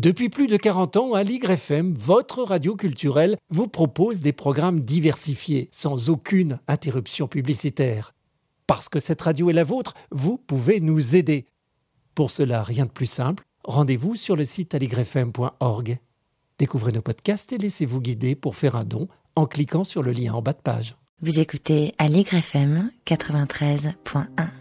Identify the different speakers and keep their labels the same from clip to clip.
Speaker 1: Depuis plus de 40 ans, Aligre FM, votre radio culturelle, vous propose des programmes diversifiés, sans aucune interruption publicitaire. Parce que cette radio est la vôtre, vous pouvez nous aider. Pour cela, rien de plus simple, rendez-vous sur le site aligrefm.org. Découvrez nos podcasts et laissez-vous guider pour faire un don en cliquant sur le lien en bas de page.
Speaker 2: Vous écoutez Aligre FM 93.1.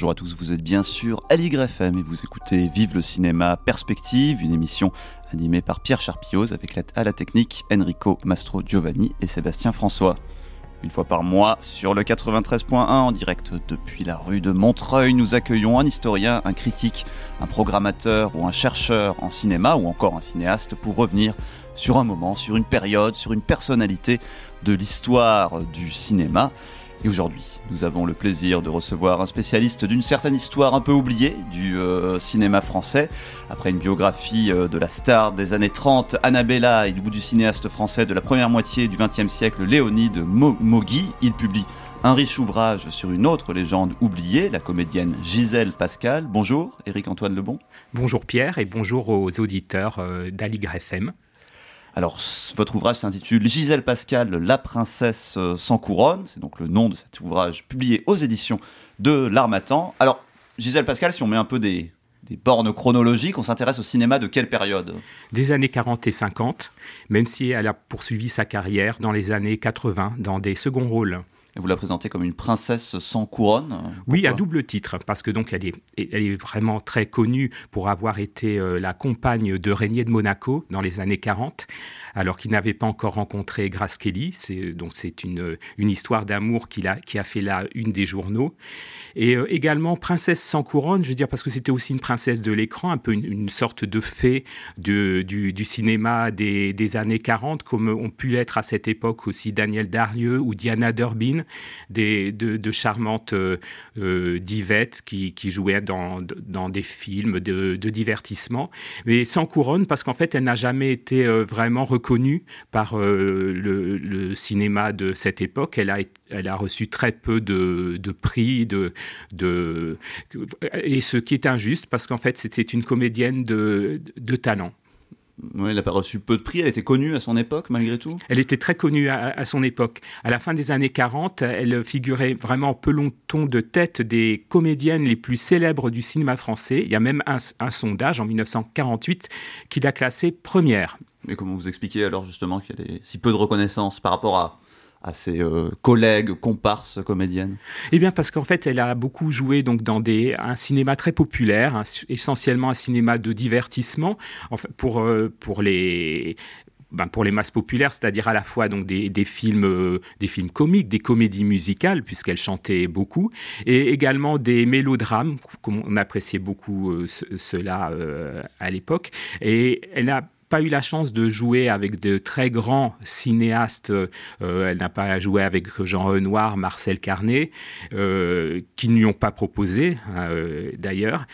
Speaker 3: Bonjour à tous, vous êtes bien sûr à FM et vous écoutez Vive le cinéma Perspective, une émission animée par Pierre Charpioz avec la, à la technique Enrico Mastro Giovanni et Sébastien François. Une fois par mois, sur le 93.1 en direct depuis la rue de Montreuil, nous accueillons un historien, un critique, un programmateur ou un chercheur en cinéma ou encore un cinéaste pour revenir sur un moment, sur une période, sur une personnalité de l'histoire du cinéma. Et aujourd'hui, nous avons le plaisir de recevoir un spécialiste d'une certaine histoire un peu oubliée du euh, cinéma français. Après une biographie euh, de la star des années 30, Annabella, et du bout du cinéaste français de la première moitié du XXe siècle, Léonide Mogui, il publie un riche ouvrage sur une autre légende oubliée, la comédienne Gisèle Pascal. Bonjour, Éric-Antoine Lebon.
Speaker 4: Bonjour Pierre et bonjour aux auditeurs euh, d'Aligre FM.
Speaker 3: Alors, votre ouvrage s'intitule Gisèle Pascal, la princesse euh, sans couronne. C'est donc le nom de cet ouvrage publié aux éditions de l'Armatan. Alors, Gisèle Pascal, si on met un peu des, des bornes chronologiques, on s'intéresse au cinéma de quelle période?
Speaker 4: Des années 40 et 50, même si elle a poursuivi sa carrière dans les années 80 dans des seconds rôles.
Speaker 3: Et vous la présentez comme une princesse sans couronne
Speaker 4: Oui, à double titre, parce que donc elle est, elle est vraiment très connue pour avoir été euh, la compagne de Régnier de Monaco dans les années 40 alors qu'il n'avait pas encore rencontré Grace Kelly. C'est donc c'est une, une histoire d'amour qui a, qui a fait la une des journaux. Et euh, également Princesse sans couronne, je veux dire parce que c'était aussi une princesse de l'écran, un peu une, sorte de fée de, du, du, cinéma des, des, années 40, comme ont pu l'être à cette époque aussi Daniel Darieux ou Diana Durbin, des, de, charmantes euh, euh divettes qui, jouaient dans, dans des films de, divertissement, mais sans couronne parce qu'en fait elle n'a jamais été euh, vraiment reconnue par le, le, cinéma de cette époque. Elle a, elle a reçu très peu de, de prix, de, de, et ce qui est injuste parce qu'en fait c'était une comédienne de, de talent.
Speaker 3: Elle n'a pas reçu peu de prix, elle était connue à son époque malgré tout?
Speaker 4: Elle était très connue à, son époque. À la fin des années 40, elle figurait vraiment peloton de tête des comédiennes les plus célèbres du cinéma français. Il y a même un, un sondage en 1948 qui l'a classée première.
Speaker 3: Mais comment vous expliquez alors justement qu'il y a si peu de reconnaissance par rapport à, à ses euh, collègues, comparses, comédiennes?
Speaker 4: Eh bien, parce qu'en fait, elle a beaucoup joué donc dans des, un cinéma très populaire, essentiellement un cinéma de divertissement, pour, euh, pour les ben pour les masses populaires, c'est-à-dire à la fois donc des, des films, euh, des films comiques, des comédies musicales puisqu'elle chantait beaucoup, et également des mélodrames, comme on appréciait beaucoup cela à l'époque. Et elle a pas eu la chance de jouer avec de très grands cinéastes. Euh, elle n'a pas joué avec Jean Renoir, Marcel Carnet, euh, qui ne lui ont pas proposé euh, d'ailleurs.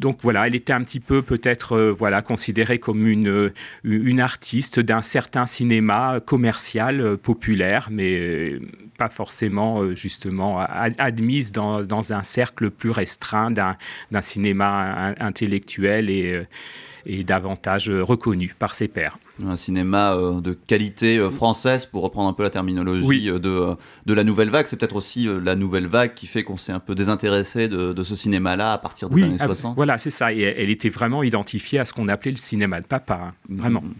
Speaker 4: Donc voilà, elle était un petit peu peut-être voilà considérée comme une, une artiste d'un certain cinéma commercial populaire, mais pas forcément justement admise dans, dans, un cercle plus restreint d'un cinéma intellectuel et et davantage euh, reconnu par ses pairs.
Speaker 3: Un cinéma euh, de qualité euh, française, pour reprendre un peu la terminologie de, de la nouvelle vague. C'est peut-être aussi la nouvelle vague qui fait qu'on s'est un peu désintéressé de, de ce cinéma-là à partir des années 60.
Speaker 4: Voilà, c'est ça. Et elle était vraiment identifiée à ce qu'on appelait le cinéma de papa, hein. vraiment. Mm.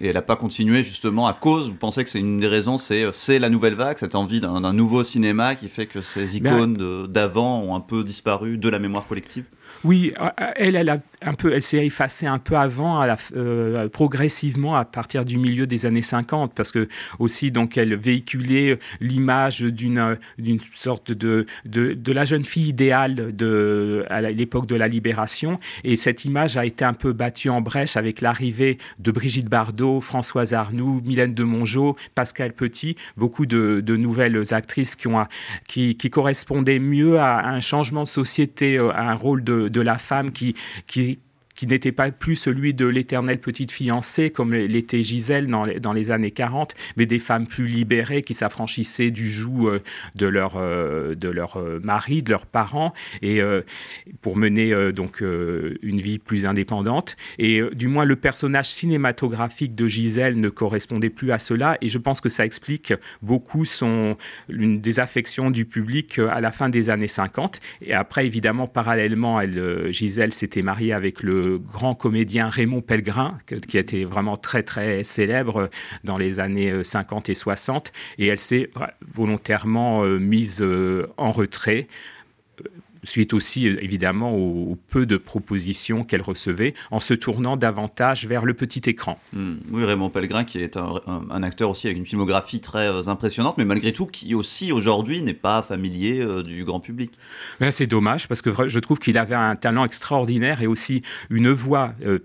Speaker 3: Et elle n'a pas continué justement à cause, vous pensez que c'est une des raisons, c'est la nouvelle vague, cette envie d'un nouveau cinéma qui fait que ces ben, icônes d'avant ont un peu disparu de la mémoire collective?
Speaker 4: Oui, euh, euh, elle, elle, a un peu, elle s'est effacée un peu avant, euh, progressivement à partir du milieu des années 50, parce que aussi donc elle véhiculait l'image d'une d'une sorte de, de, la jeune fille idéale de à l'époque de la libération, et cette image a été un peu battue en brèche avec l'arrivée de Brigitte Bardot Françoise Arnoux, Mylène de Mongeau, Pascal Petit, beaucoup de, nouvelles actrices qui, ont, qui, qui, correspondaient mieux à un changement de société, à un rôle de la femme qui, qui, qui n'était pas plus celui de l'éternelle petite fiancée comme l'était Gisèle dans les, dans les, années 40, mais des femmes plus libérées qui s'affranchissaient du joug euh, de leur, euh, de leur euh, mari, de leurs parents, et pour mener donc une vie plus indépendante. Et du moins, le personnage cinématographique de Gisèle ne correspondait plus à cela, et je pense que ça explique beaucoup son, une désaffection du public à la fin des années 50. Et après, évidemment, parallèlement, Gisèle s'était mariée avec le grand comédien Raymond Pellegrin, qui été vraiment très très célèbre dans les années 50 euh, et 60, et elle s'est volontairement euh, mise euh, en retrait suite aussi évidemment au, peu de propositions qu'elle recevait, en se tournant davantage vers le petit écran.
Speaker 3: Hmm. Oui, Raymond Pellegrin, qui est un, acteur aussi avec une filmographie très euh, impressionnante, mais malgré tout qui aussi aujourd'hui n'est pas familier euh, du grand public.
Speaker 4: C'est dommage parce que je trouve qu'il avait un talent extraordinaire et aussi une voix euh,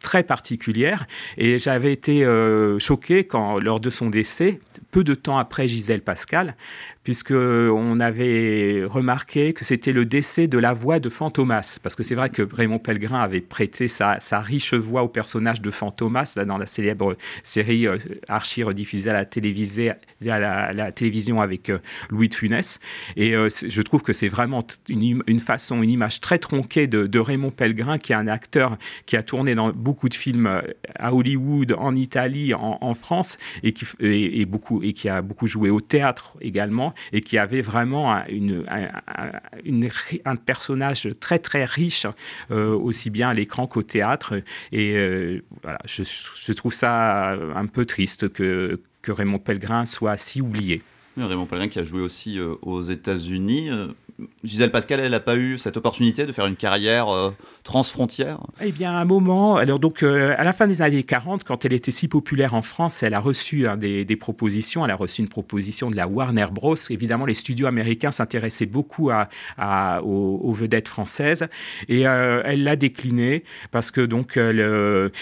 Speaker 4: très particulière. Et j'avais été choqué quand, lors de son décès, peu de temps après Gisèle Pascal, puisque on avait remarqué que c'était le décès de la voix de Fantomas, parce que c'est vrai que Raymond Pellegrin avait prêté sa, riche voix au personnage de Fantomas dans la célèbre série euh, archi rediffusée à la, à la, télévision avec euh, Louis de Funès. Et euh, je trouve que c'est vraiment une, façon, une image très tronquée de, Raymond Pellegrin, qui est un acteur qui a tourné dans beaucoup de films à Hollywood, en Italie, en, France, et qui, et beaucoup, et qui a beaucoup joué au théâtre également et qui avait vraiment un, personnage très très riche, euh, aussi bien à l'écran qu'au théâtre. Et euh, voilà, je, trouve ça un peu triste que, que Raymond Pellegrin soit si oublié.
Speaker 3: Raymond Pellegrin qui a joué aussi euh, aux États-Unis. Gisèle Pascal, elle n'a pas eu cette opportunité de faire une carrière euh, transfrontière?
Speaker 4: Eh bien, à un moment, alors donc euh, à la fin des années 40, quand elle était si populaire en France, elle a reçu des, propositions. Elle a reçu une proposition de la Warner Bros. Évidemment, les studios américains s'intéressaient beaucoup à, aux, vedettes françaises et euh, elle l'a décliné parce que donc,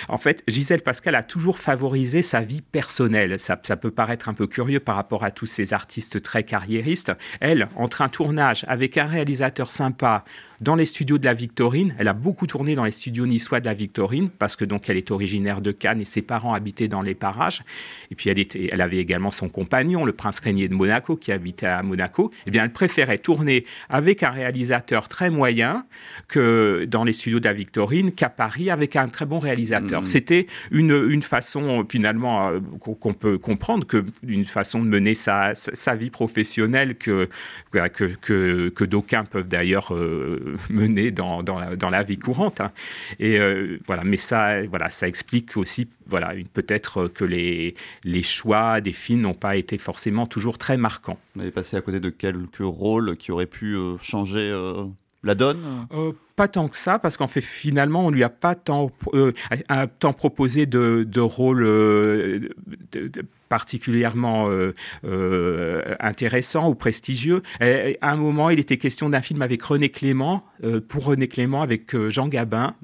Speaker 4: en fait, Gisèle Pascal a toujours favorisé sa vie personnelle. Ça, ça peut paraître un peu curieux par rapport à tous ces artistes très carriéristes. Elle, entre un tournage avec avec un réalisateur sympa dans les studios de la Victorine. Elle a beaucoup tourné dans les studios niçois de la Victorine parce que donc elle est originaire de Cannes et ses parents habitaient dans les parages. Et puis elle, était, elle avait également son compagnon, le prince régnier de Monaco, qui habitait à Monaco. Eh bien, elle préférait tourner avec un réalisateur très moyen que dans les studios de la Victorine qu'à Paris avec un très bon réalisateur. Mmh. C'était une, une façon finalement euh, qu'on peut comprendre que une façon de mener sa, sa vie professionnelle que, que, que, que d'aucuns peuvent d'ailleurs euh, mener dans, dans, la, vie courante. Hein. Et euh, voilà, mais ça, voilà, ça explique aussi, voilà, peut-être que les, les choix des films n'ont pas été forcément toujours très marquants.
Speaker 3: Vous avez passé à côté de quelques rôles qui auraient pu euh, changer euh, la donne?
Speaker 4: Pas tant que ça, parce qu'en fait, finalement, on lui a pas tant, tant proposé de, de rôle particulièrement euh, euh, intéressant ou prestigieux. à un moment, il était question d'un film avec René Clément, euh, pour René Clément avec Jean Gabin.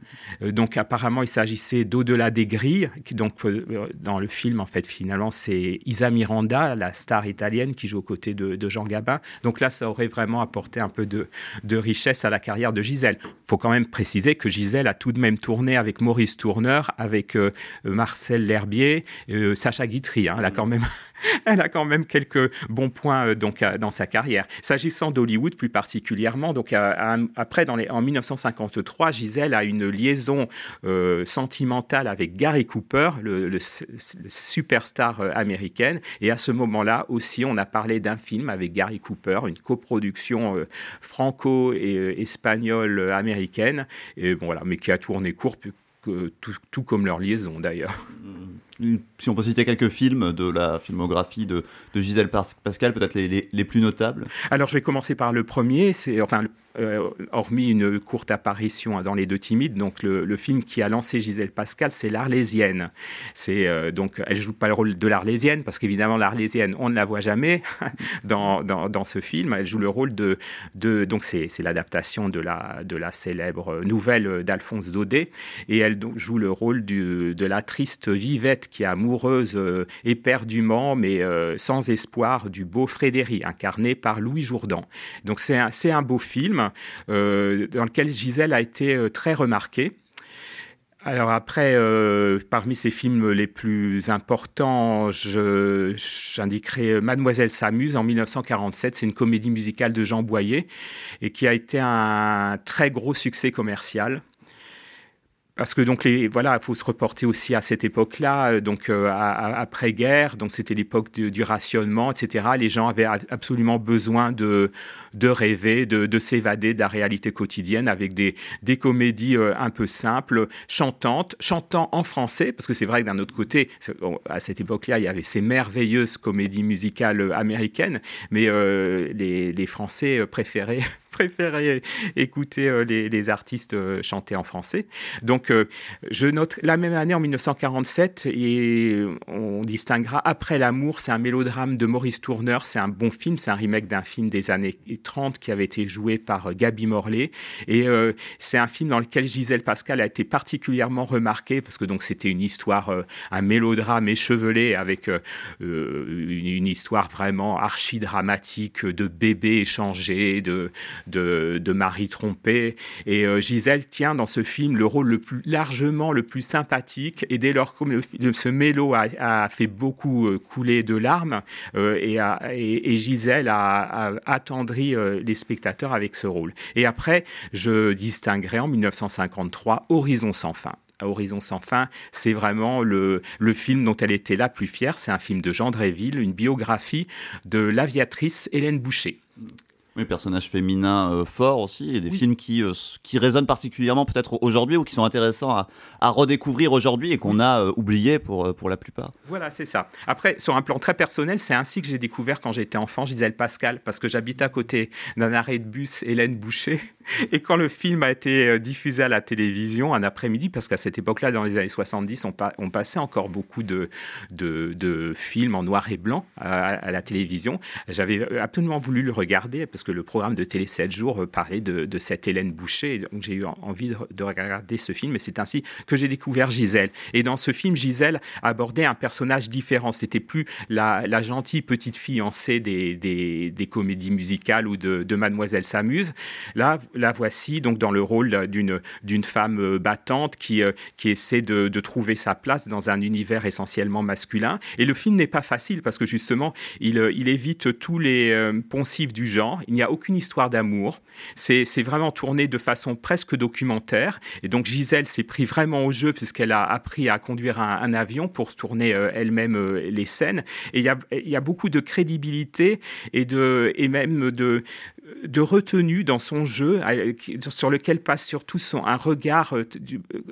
Speaker 4: donc apparemment, il s'agissait d'Au-delà des grilles. Donc dans le film, en fait, finalement, c'est Isa Miranda, la star italienne, qui joue aux côtés de, Jean Gabin. Donc là, ça aurait vraiment apporté un peu de, de richesse à la carrière de Gisèle. Faut quand même préciser que Gisèle a tout de même tourné avec Maurice Tourneur, avec Marcel L'Herbier, Sacha Guitry, hein, la quand même, elle a quand même quelques bons points euh, donc euh, dans sa carrière. S'agissant d'Hollywood plus particulièrement, donc euh, après dans les, en 1953, Gisèle a une liaison sentimentale avec Gary Cooper, le, superstar américaine, et à ce moment-là aussi, on a parlé d'un film avec Gary Cooper, une coproduction franco-espagnole et voilà, mais qui a tourné court tout, comme leur liaison d'ailleurs.
Speaker 3: Mm. Si on peut citer quelques films de la filmographie de, Gisèle Pascal, peut-être les, plus notables
Speaker 4: Alors je vais commencer par le premier, c'est enfin hormis une courte apparition dans Les Deux Timides, donc le, film qui a lancé Gisèle Pascal, c'est l'Arlésienne. C'est donc elle joue pas le rôle de l'Arlésienne parce qu'évidemment l'Arlésienne, on ne la voit jamais dans, dans, ce film. Elle joue le rôle de, de donc c'est l'adaptation de la de la célèbre nouvelle d'Alphonse Daudet et elle joue le rôle du, de la triste Vivette qui est amoureuse éperdument mais sans espoir du beau Frédéric incarné par Louis Jourdan. Donc c'est un, beau film euh, dans lequel Gisèle a été euh, très remarquée. Alors après, euh, parmi ces films les plus importants, j'indiquerai Mademoiselle s'amuse en 1947. C'est une comédie musicale de Jean Boyer et qui a été un très gros succès commercial. Parce que donc les voilà, il faut se reporter aussi à cette époque-là, euh, donc euh, après guerre, donc c'était l'époque du, rationnement, etc. Les gens avaient absolument besoin de de rêver, de, de s'évader de la réalité quotidienne avec des des comédies euh, un peu simples, chantantes, chantant en français, parce que c'est vrai que d'un autre côté, à cette époque-là, il y avait ces merveilleuses comédies musicales américaines, mais les, les Français préféraient préférais écouter euh, les, artistes euh, chanter en français. Donc, euh, je note la même année, en 1947, et on distinguera Après l'amour, c'est un mélodrame de Maurice Tourneur. C'est un bon film, c'est un remake d'un film des années 30 qui avait été joué par Gaby Morley. Et c'est un film dans lequel Gisèle Pascal a été particulièrement remarquée parce que donc c'était une histoire, un mélodrame échevelé avec une, histoire vraiment archi-dramatique de bébés échangés, de, de, Marie Trompé. Et euh, Gisèle tient dans ce film le rôle le plus largement le plus sympathique. Et dès lors que ce mélo a, fait beaucoup euh, couler de larmes, euh, et, Gisèle a, attendri les spectateurs avec ce rôle. Et après, je distinguerai en 1953 Horizon sans fin. Horizon sans fin, c'est vraiment le, le, film dont elle était la plus fière. C'est un film de Jean Dréville, une biographie de l'aviatrice Hélène Boucher.
Speaker 3: Oui, personnages féminins euh, forts aussi, et des films qui, euh, qui résonnent particulièrement peut-être aujourd'hui ou qui sont intéressants à, à redécouvrir aujourd'hui et qu'on a euh, oublié pour, pour la plupart.
Speaker 4: Voilà, c'est ça. Après, sur un plan très personnel, c'est ainsi que j'ai découvert quand j'étais enfant Gisèle Pascal, parce que j'habitais à côté d'un arrêt de bus Hélène Boucher. Et quand le film a été diffusé à la télévision un après-midi, parce qu'à cette époque-là, dans les années 70, on, on passait encore beaucoup de, de, de, films en noir et blanc à, à la télévision, j'avais absolument voulu le regarder parce que que le programme de Télé 7 jours euh, parlait de, cette Hélène Boucher. Donc j'ai eu envie de, regarder ce film et c'est ainsi que j'ai découvert Gisèle. Et dans ce film, Gisèle abordait un personnage différent. C'était plus la, gentille petite fiancée des, des, comédies musicales ou de, Mademoiselle s'amuse. Là, la voici donc dans le rôle d'une femme euh, battante qui, euh, qui essaie de, de trouver sa place dans un univers essentiellement masculin. Et le film n'est pas facile parce que justement, il, il évite tous les poncifs du genre. N'y a aucune histoire d'amour. C'est vraiment tourné de façon presque documentaire. Et donc Gisèle s'est pris vraiment au jeu puisqu'elle a appris à conduire un, avion pour tourner euh, elle-même euh, les scènes. Et il y a, y a, beaucoup de crédibilité et, de, et même de, de retenue dans son jeu, sur lequel passe surtout son, un regard euh,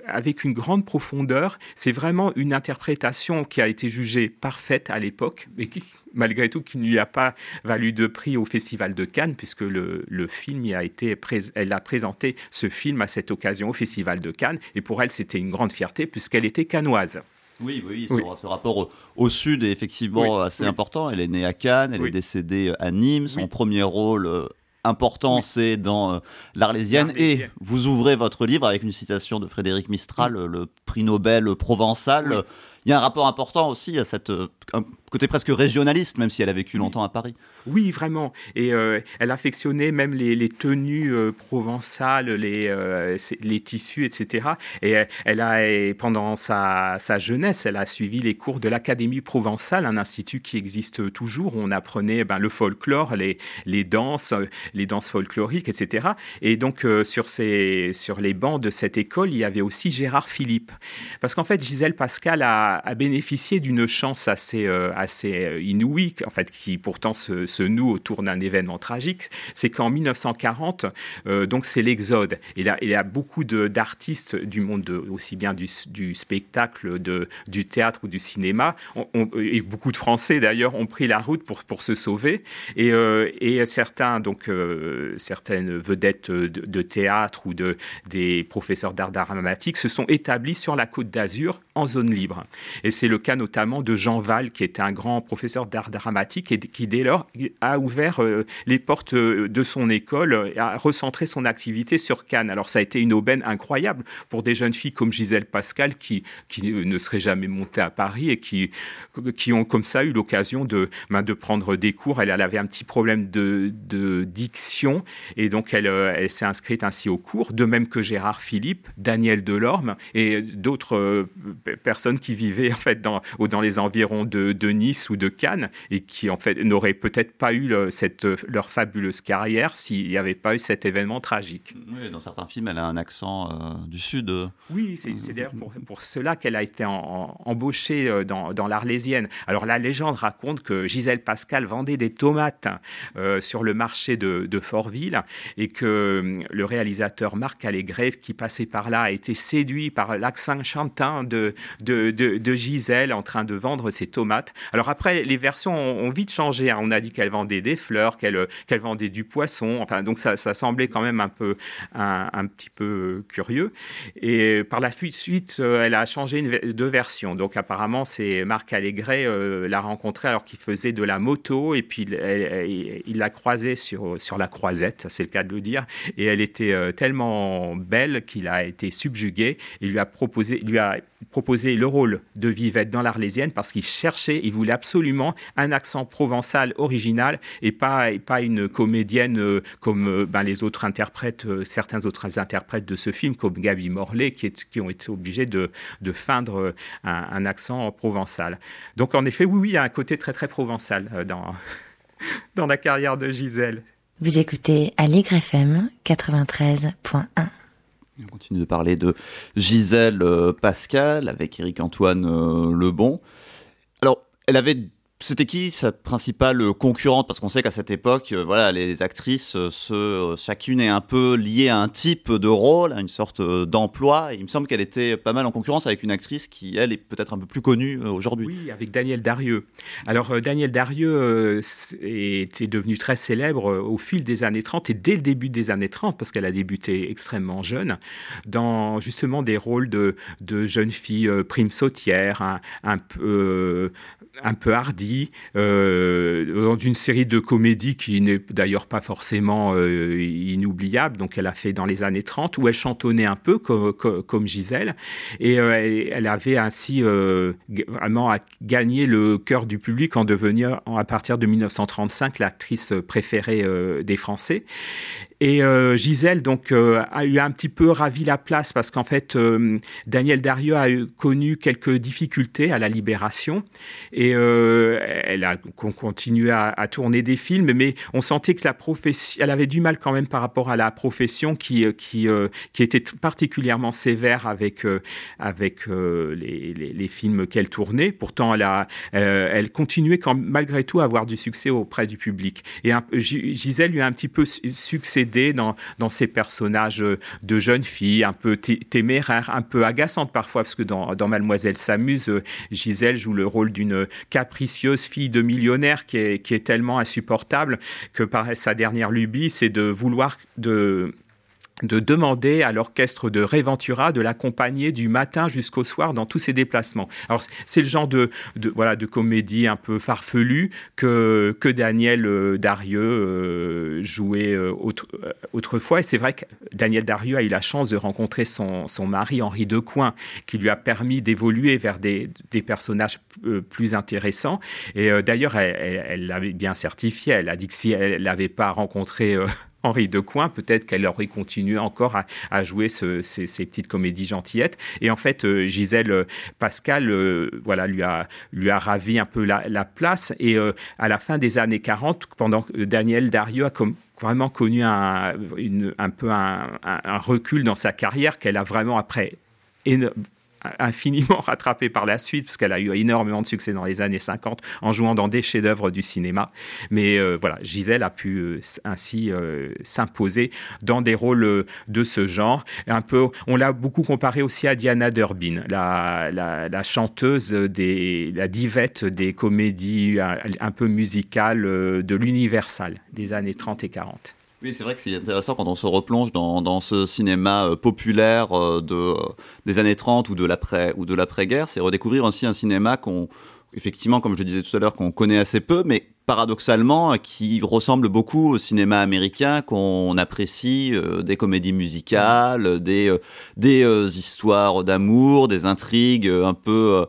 Speaker 4: avec une grande profondeur. C'est vraiment une interprétation qui a été jugée parfaite à l'époque, mais qui, malgré tout, qui ne lui a pas valu de prix au Festival de Cannes, puisque le, film a été, elle a présenté ce film à cette occasion au Festival de Cannes, et pour elle, c'était une grande fierté puisqu'elle était canoise.
Speaker 3: Oui, oui, Ce, rapport au, sud est effectivement assez important. Elle est née à Cannes, elle est décédée à Nîmes. Son premier rôle important, c'est dans euh, l'Arlésienne. Et vous ouvrez votre livre avec une citation de Frédéric Mistral, le prix Nobel provençal. Il y a un rapport important aussi à cette euh, côté presque régionaliste, même si elle a vécu longtemps à Paris.
Speaker 4: Oui, vraiment. Et euh, elle affectionnait même les, tenues euh, provençales, les, euh, les tissus, etc. Et elle a, pendant sa, sa, jeunesse, elle a suivi les cours de l'Académie provençale, un institut qui existe toujours. Où on apprenait ben, le folklore, les, les danses, les danses folkloriques, etc. Et donc, sur, ces, sur les bancs de cette école, il y avait aussi Gérard Philippe. Parce qu'en fait, Gisèle Pascal a, a, bénéficié d'une chance assez, assez inouïe, en fait, qui pourtant se, noue autour d'un événement tragique. C'est qu'en 1940, donc c'est l'exode. Il, il y a beaucoup d'artistes du monde aussi bien du, spectacle, de, du théâtre ou du cinéma, et beaucoup de Français d'ailleurs ont pris la route pour, pour se sauver. Et, et certains, donc certaines vedettes de, théâtre ou de, des professeurs d'art dramatique se sont établis sur la côte d'Azur en zone libre. Et c'est le cas notamment de Jean Val, qui était un grand professeur d'art dramatique et qui dès lors a ouvert euh, les portes euh, de son école, a recentré son activité sur Cannes. Alors ça a été une aubaine incroyable pour des jeunes filles comme Gisèle Pascal qui, qui ne seraient jamais montées à Paris et qui, qui ont comme ça eu l'occasion de, ben, de prendre des cours. Elle, avait un petit problème de, de diction et donc elle, euh, elle s'est inscrite ainsi au cours, de même que Gérard Philippe, Daniel Delorme et d'autres personnes qui vivaient en fait dans, dans les environs de, de, Nice ou de Cannes et qui en fait n'auraient peut-être pas eu cette, leur fabuleuse carrière s'il n'y avait pas eu cet événement tragique.
Speaker 3: Oui, dans certains films, elle a un accent euh, du sud.
Speaker 4: Oui, c'est d'ailleurs pour, pour, cela qu'elle a été embauchée dans, dans l'Arlésienne. Alors la légende raconte que Gisèle Pascal vendait des tomates sur le marché de, de Fortville et que le réalisateur Marc Allégret, qui passait par là, a été séduit par l'accent chantant de, de, de, Gisèle en train de vendre ses tomates. Alors après, les versions ont, vite changé. Hein. On a dit qu'elle vendait des fleurs, qu'elle qu'elle vendait du poisson. Enfin, donc ça, semblait quand même un peu un, un, petit peu curieux. Et par la suite, euh, elle a changé deux versions. Donc apparemment, c'est Marc Allégret euh, l'a rencontrée alors qu'il faisait de la moto et puis il, l'a croisée sur, sur la croisette, c'est le cas de le dire. Et elle était euh, tellement belle qu'il a été subjugué. Il lui a proposé, lui a proposé le rôle de Vivette dans l'Arlésienne parce qu'il cherchait, voulait absolument un accent provençal original et pas, et pas une comédienne euh, comme euh, ben, les autres interprètes, certains autres interprètes de ce film, comme Gaby Morlaix, qui, est, qui ont été obligés de, de feindre un, un, accent provençal. Donc en effet, oui, oui, il y a un côté très très provençal dans, dans la carrière de Gisèle.
Speaker 2: Vous écoutez Allegre FM 93.1.
Speaker 3: On continue de parler de Gisèle euh, Pascal avec Éric Antoine euh, Lebon. Elle avait c'était qui sa principale concurrente? Parce qu'on sait qu'à cette époque, euh, voilà, les actrices, euh, chacune est un peu liée à un type de rôle, à une sorte euh, d'emploi. Il me semble qu'elle était pas mal en concurrence avec une actrice qui, elle, est peut-être un peu plus connue aujourd'hui.
Speaker 4: Oui, avec Daniel Darieux. Alors, Daniel Darieux était devenue très célèbre au fil des années 30 et dès le début des années 30, parce qu'elle a débuté extrêmement jeune, dans justement des rôles de, de jeune fille prime sautière, un, un peu, un peu hardi, euh, dans une série de comédies qui n'est d'ailleurs pas forcément euh, inoubliable, donc elle a fait dans les années 30, où elle chantonnait un peu comme, comme, Gisèle, et euh, elle, avait ainsi vraiment gagné le cœur du public en devenant, à partir de 1935, l'actrice préférée des Français. Et euh, Gisèle donc euh, a eu un petit peu ravi la place parce qu'en fait euh, Daniel Darieux a connu quelques difficultés à la libération et elle a continué à, tourner des films mais on sentait que la profession elle avait du mal quand même par rapport à la profession qui qui était particulièrement sévère avec avec les, films qu'elle tournait. Pourtant elle a elle continuait quand malgré tout à avoir du succès auprès du public. Et Gisèle lui a un petit peu succédé dans, ces personnages euh, de jeunes filles, un peu téméraires, un peu agaçantes parfois, parce que dans, dans Mademoiselle s'amuse, euh, Gisèle joue le rôle d'une capricieuse fille de millionnaire qui est, qui est tellement insupportable que par sa dernière lubie, c'est de vouloir de de demander à l'orchestre de Réventura de l'accompagner du matin jusqu'au soir dans tous ses déplacements. Alors c'est le genre de, voilà de comédie un peu farfelue que que Daniel euh, Darieux euh, jouait euh, autrefois. Et c'est vrai que Daniel Darieux a eu la chance de rencontrer son, son mari Henri Decoing qui lui a permis d'évoluer vers des, des personnages plus intéressants. Et d'ailleurs elle l'avait bien certifié. Elle a dit que si elle n'avait pas rencontré Henri Decoing, peut-être qu'elle aurait continué encore à, jouer ces, petites comédies gentillettes. Et en fait, euh, Gisèle euh, Pascal, euh, voilà, lui a, lui a ravi un peu la, place. Et à la fin des années 40, pendant que Daniel Dario a vraiment connu un, un peu un, recul dans sa carrière qu'elle a vraiment après infiniment rattrapée par la suite, parce qu'elle a eu énormément de succès dans les années 50 en jouant dans des chefs-d'œuvre du cinéma. Mais voilà, Gisèle a pu ainsi s'imposer dans des rôles de ce genre. Un peu, on l'a beaucoup comparé aussi à Diana Durbin, la, la, chanteuse des, la divette des comédies un, peu musicales de l'Universal des années 30 et 40.
Speaker 3: Oui, c'est vrai que c'est intéressant quand on se replonge dans, ce cinéma euh, populaire euh, euh, des années 30 ou de l'après-guerre, c'est redécouvrir aussi un cinéma qu'on, effectivement, comme je disais tout à l'heure, qu'on connaît assez peu, mais paradoxalement, qui ressemble beaucoup au cinéma américain, qu'on apprécie des comédies musicales, des histoires d'amour, des intrigues un peu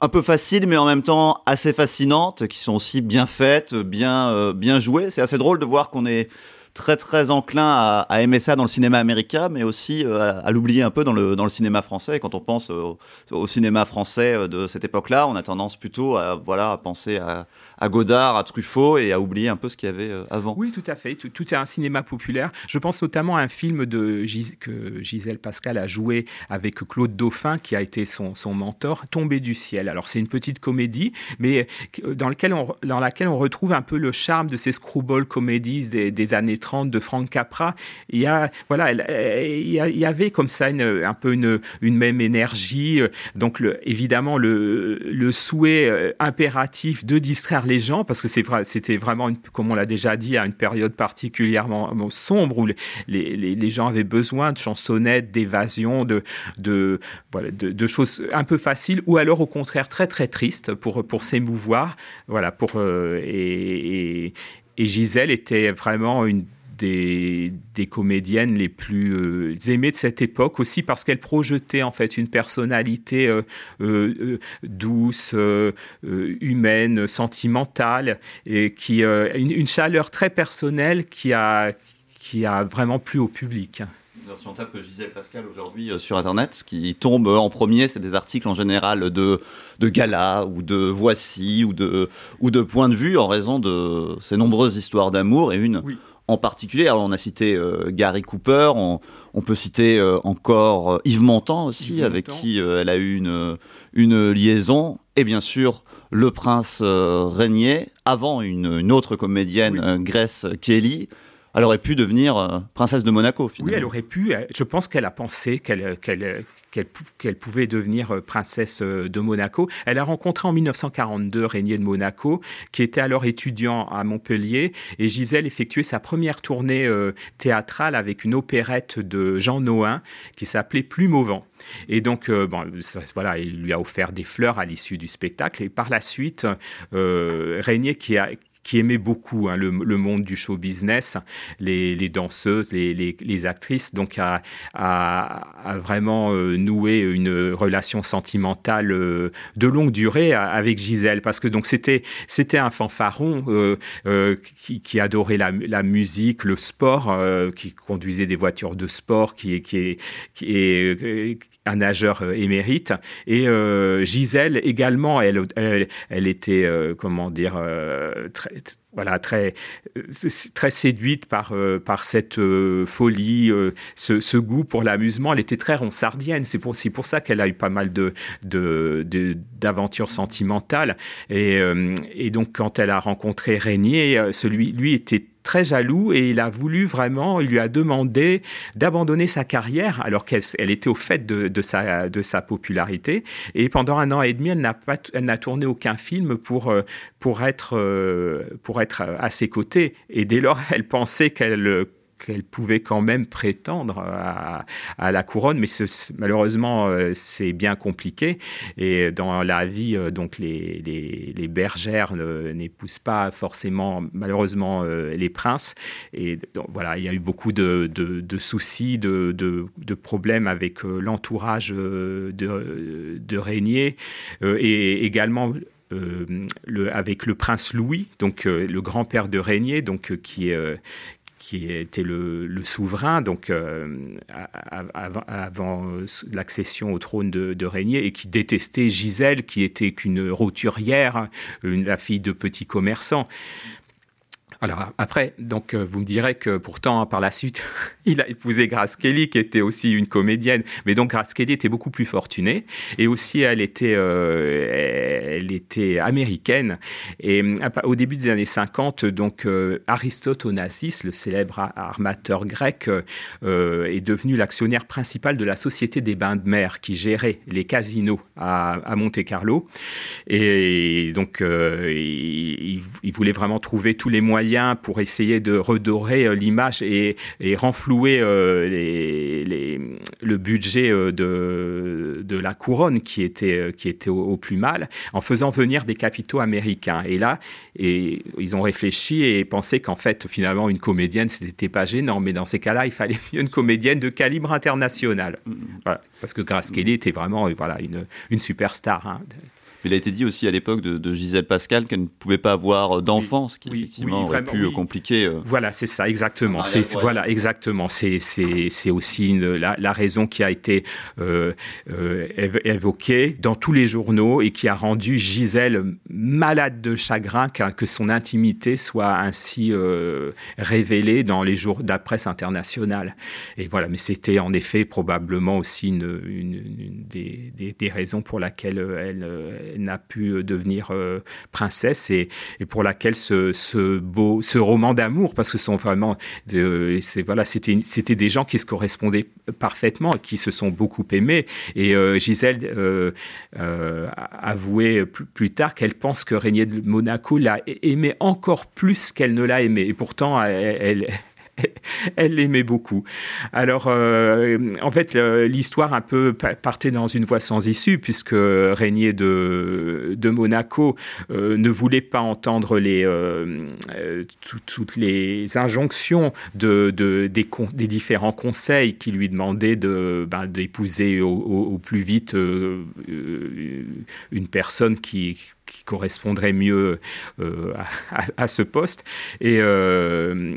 Speaker 3: un peu faciles, mais en même temps assez fascinantes, qui sont aussi bien faites, bien, euh, bien jouées. C'est assez drôle de voir qu'on est très très enclin à, aimer ça dans le cinéma américain, mais aussi euh, à, l'oublier un peu dans le, dans le cinéma français. quand on pense au, cinéma français euh, de cette époque-là, on a tendance plutôt à, voilà, à penser à, Godard, à Truffaut et à oublier un peu ce qu'il y avait euh, avant.
Speaker 4: Oui, tout à fait. Tout, est un cinéma populaire. Je pense notamment à un film que Gisèle Pascal a joué avec Claude Dauphin, qui a été son, son mentor, Tombé du ciel. Alors c'est une petite comédie, mais on, dans laquelle on retrouve un peu le charme de ces screwball comédies des, années de Frank Capra, il y a, voilà, il y, avait comme ça un peu une, même énergie. Donc, évidemment, le, le, souhait euh, impératif de distraire les gens, parce que c'était vraiment, comme on l'a déjà dit, à une période particulièrement sombre où les, gens avaient besoin de chansonnettes, d'évasion, de, choses un peu faciles, ou alors au contraire très très tristes pour, s'émouvoir. Voilà, pour, euh, et Gisèle était vraiment une des, comédiennes les plus euh, aimées de cette époque aussi parce qu'elle projetait en fait une personnalité euh, euh, douce, humaine, sentimentale et qui une, chaleur très personnelle qui a qui a vraiment plu au public.
Speaker 3: Si on tape Gisèle Pascal aujourd'hui sur Internet, ce qui tombe en premier, c'est des articles en général de, de gala ou de voici ou de, ou de point de vue en raison de ces nombreuses histoires d'amour et une en particulier. Alors on a cité euh, Gary Cooper, on, peut citer euh, encore euh, Yves Montand aussi, avec qui elle a eu une, une liaison, et bien sûr le prince Régnier, avant une, autre comédienne, Grace Kelly. Elle aurait pu devenir princesse de Monaco, finalement.
Speaker 4: Oui, elle aurait pu. Je pense qu'elle a pensé qu'elle qu'elle pouvait devenir euh, princesse euh, de Monaco. Elle a rencontré en 1942 Régnier de Monaco, qui était alors étudiant à Montpellier, et Gisèle effectuait sa première tournée euh, théâtrale avec une opérette de Jean Noin qui s'appelait Plume au vent. Et donc, bon, voilà, il lui a offert des fleurs à l'issue du spectacle. Et par la suite, Régnier, qui a, qui aimait beaucoup hein, le, monde du show business, les, danseuses, les, actrices, donc a, vraiment euh, noué une relation sentimentale euh, de longue durée avec Gisèle, parce que donc c'était un fanfaron euh, qui, adorait la, musique, le sport, qui conduisait des voitures de sport, qui, qui, est, qui est un nageur émérite, et Gisèle également, elle, elle, elle était comment dire très it's voilà, très, très séduite par, euh, cette euh, folie, euh, ce, goût pour l'amusement. Elle était très ronsardienne. C'est pour, pour ça qu'elle a eu pas mal d'aventures sentimentales. Et, donc, quand elle a rencontré Régnier, celui, lui était très jaloux et il a voulu vraiment, il lui a demandé d'abandonner sa carrière alors qu'elle elle était au fait de, sa, popularité. Et pendant un an et demi, elle n'a, tourné aucun film euh, euh, pour être à ses côtés. Et dès lors, elle pensait qu'elle qu'elle pouvait quand même prétendre à, la couronne, mais malheureusement euh, c'est bien compliqué. Et dans la vie, euh, donc les, les, bergères n'épousent pas forcément, malheureusement, euh, les princes. Et donc, voilà, il y a eu beaucoup de, de, soucis, de, de, problèmes avec l'entourage de, de Régnier et également le, avec le prince Louis, donc le grand-père de Régnier, donc qui, qui était le, souverain, donc euh, avant, l'accession au trône de, Régnier, et qui détestait Gisèle, qui était qu'une roturière, une, la fille de petits commerçants. Alors après, donc euh, vous me direz que pourtant par la suite, il a épousé Grace Kelly qui était aussi une comédienne, mais donc Grace Kelly était beaucoup plus fortunée. Et aussi elle était, euh, elle était américaine. Et au début des années 50, donc Aristote Onassis, le célèbre armateur grec, est devenu l'actionnaire principal de la société des bains de mer qui gérait les casinos à, Monte Carlo. Et donc il voulait vraiment trouver tous les moyens pour essayer de redorer euh, l'image et, renflouer euh, le budget euh, de, la couronne qui était, qui était au, plus mal en faisant venir des capitaux américains. Et là, et, ils ont réfléchi et pensé qu'en fait, finalement, une comédienne, ce n'était pas gênant, mais dans ces cas-là, il fallait une comédienne de calibre international. Mm-hmm. parce que Grace Kelly était vraiment voilà, une, une superstar. Hein
Speaker 3: il a été dit aussi à l'époque de, Gisèle Pascal qu'elle ne pouvait pas avoir d'enfant, ce qui effectivement aurait pu compliquer. Euh,
Speaker 4: voilà, c'est ça, exactement. C'est voilà, exactement. C'est c'est aussi une, la, raison qui a été euh, euh, évoquée dans tous les journaux et qui a rendu Gisèle malade de chagrin que son intimité soit ainsi révélée dans les jours de la presse internationale. Et voilà, mais c'était en effet probablement aussi une, une, des, des, raisons pour laquelle elle n'a pu euh, devenir euh, princesse et, pour laquelle ce, beau, ce roman d'amour, parce que sont vraiment, c'est voilà, c'était c'était des gens qui se correspondaient parfaitement, qui se sont beaucoup aimés. Et euh, Gisèle avouait plus, tard qu'elle pense que Régnier de Monaco l'a aimé encore plus qu'elle ne l'a aimé. Et pourtant, elle l'aimait beaucoup. Alors, euh, en fait, l'histoire un peu partait dans une voie sans issue, puisque Régnier de, de Monaco euh, ne voulait pas entendre les, euh, toutes les injonctions de, de des, différents conseils qui lui demandaient de, ben, d'épouser au, plus vite une personne qui correspondrait mieux euh, à, ce poste. Euh,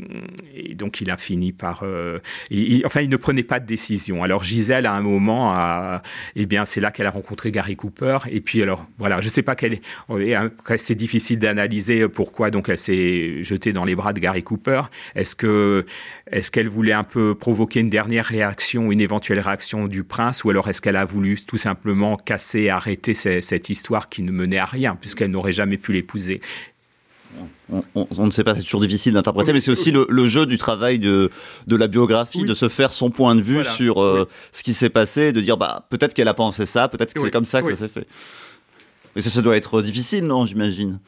Speaker 4: et, donc il a fini par... Euh, enfin, il ne prenait pas de décision. Alors Gisèle, à un moment, a, eh bien, c'est là qu'elle a rencontré Gary Cooper. Et puis alors, voilà, je ne sais pas quelle... C'est difficile d'analyser pourquoi donc elle s'est jetée dans les bras de Gary Cooper. Est-ce que est-ce qu'elle voulait un peu provoquer une dernière réaction, une éventuelle réaction du prince, ou alors est-ce qu'elle a voulu tout simplement casser, arrêter cette histoire qui ne menait à rien puisqu'elle n'aurait jamais pu l'épouser.
Speaker 3: On, ne sait pas, c'est toujours difficile d'interpréter, mais c'est aussi le, jeu du travail de, de la biographie, de se faire son point de vue sur euh, ce qui s'est passé, de dire bah peut-être qu'elle a pensé ça, peut-être que c'est comme ça que ça s'est fait. Mais ça, ça doit être difficile, non, j'imagine?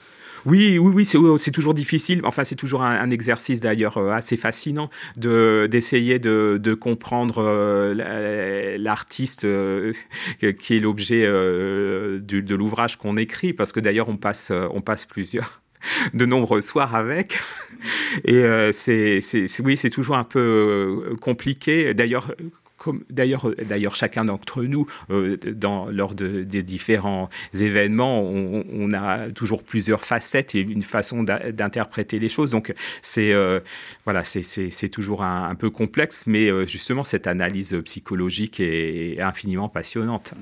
Speaker 4: Oui, oui, oui, c'est toujours difficile. Enfin, c'est toujours un, exercice d'ailleurs euh, assez fascinant de d'essayer de, de, comprendre euh, l'artiste euh, qui est l'objet de l'ouvrage qu'on écrit, parce que d'ailleurs on passe, on passe plusieurs de nombreux soirs avec. Et c'est, oui, c'est toujours un peu compliqué. D'ailleurs, d'ailleurs, d'ailleurs, chacun d'entre nous, euh, dans, lors de, des différents événements, on, a toujours plusieurs facettes et une façon d'interpréter les choses. Donc, c'est euh, voilà, c'est toujours un, peu complexe, mais euh, justement, cette analyse psychologique est, infiniment passionnante.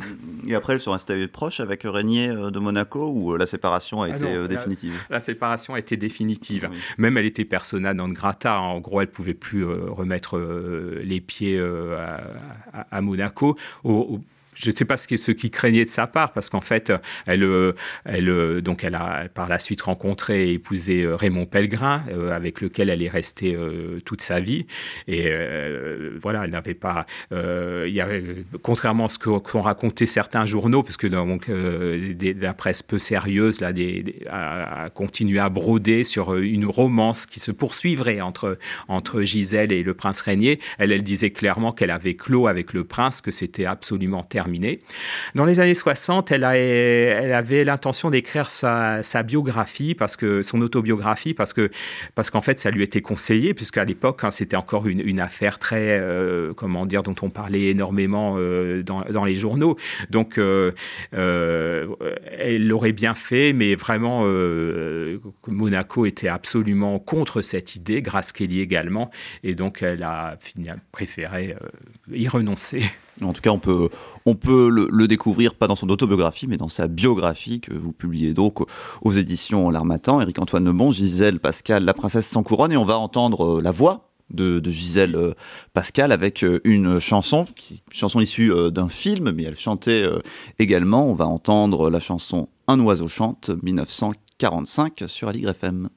Speaker 3: Et après, elles sont restées proches avec Régnier de Monaco ou la séparation a ah été définitive?
Speaker 4: la, séparation a été définitive. Même elle était persona non grata. En gros, elle pouvait plus remettre les pieds à à, Monaco, je ne sais pas ce qui, ce qui craignait de sa part, parce qu'en fait, elle, euh, elle, euh, donc elle a par la suite rencontré et épousé euh, Raymond Pellegrin, avec lequel elle est restée toute sa vie. Et voilà, elle n'avait pas. contrairement à ce qu'ont raconté certains journaux, parce que donc, la presse peu sérieuse a, continué à broder sur une romance qui se poursuivrait entre, entre Gisèle et le prince Régnier. Elle, elle disait clairement qu'elle avait clos avec le prince, que c'était absolument dans les années 60, elle, avait l'intention d'écrire sa, biographie, parce que, son autobiographie, parce que parce qu'en fait, ça lui était conseillé, puisqu'à l'époque, hein, c'était encore une, affaire très, euh, comment dire, dont on parlait énormément euh, dans, les journaux. Donc, euh, elle l'aurait bien fait, mais vraiment, Monaco était absolument contre cette idée, Grace Kelly également, et donc elle a préféré y renoncer.
Speaker 5: En tout cas, on peut, on peut le, découvrir pas dans son autobiographie, mais dans sa biographie que vous publiez donc aux éditions L'Armatan. Éric-Antoine Lebon, Gisèle Pascal, La Princesse sans couronne, et on va entendre euh, la voix de, Gisèle euh, Pascal avec euh, une chanson, chanson issue d'un film, mais elle chantait également. On va entendre la chanson Un oiseau chante, 1945 sur Aligre FM.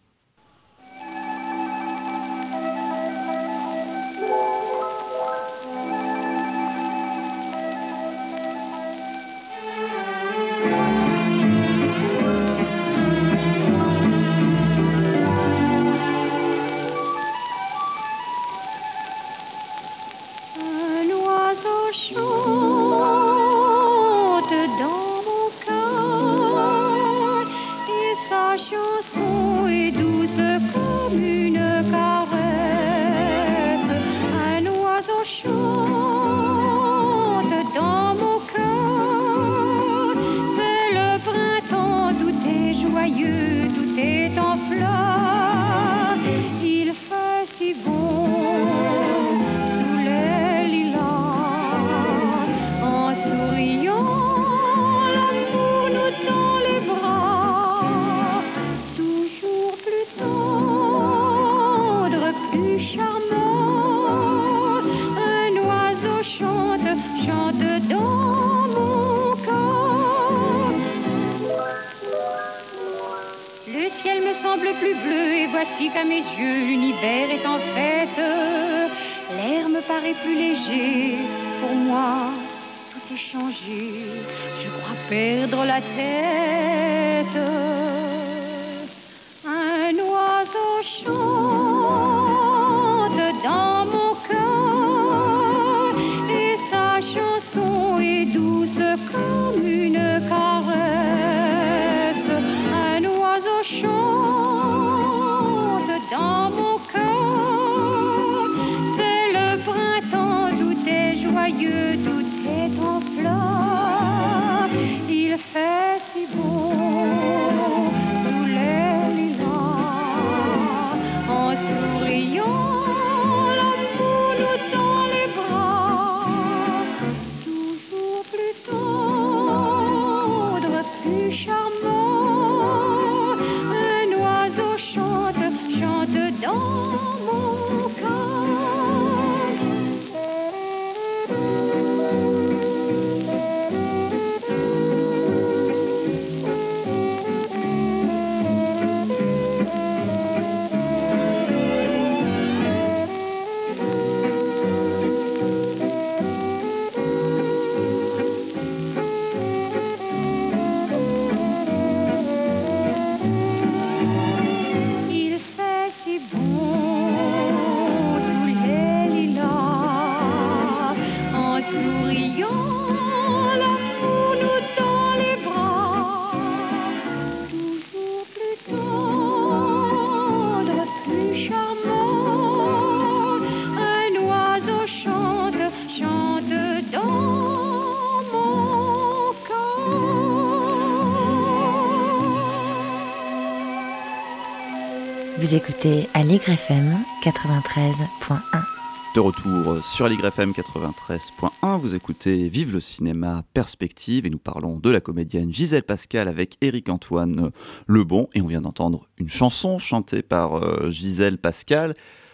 Speaker 2: Écoutez Allegre FM 93.1.
Speaker 5: De retour sur Allegre FM 93.1, vous écoutez Vive le cinéma Perspective et nous parlons de la comédienne Gisèle Pascal avec Éric-Antoine Lebon et on vient d'entendre une chanson chantée par euh, Gisèle Pascal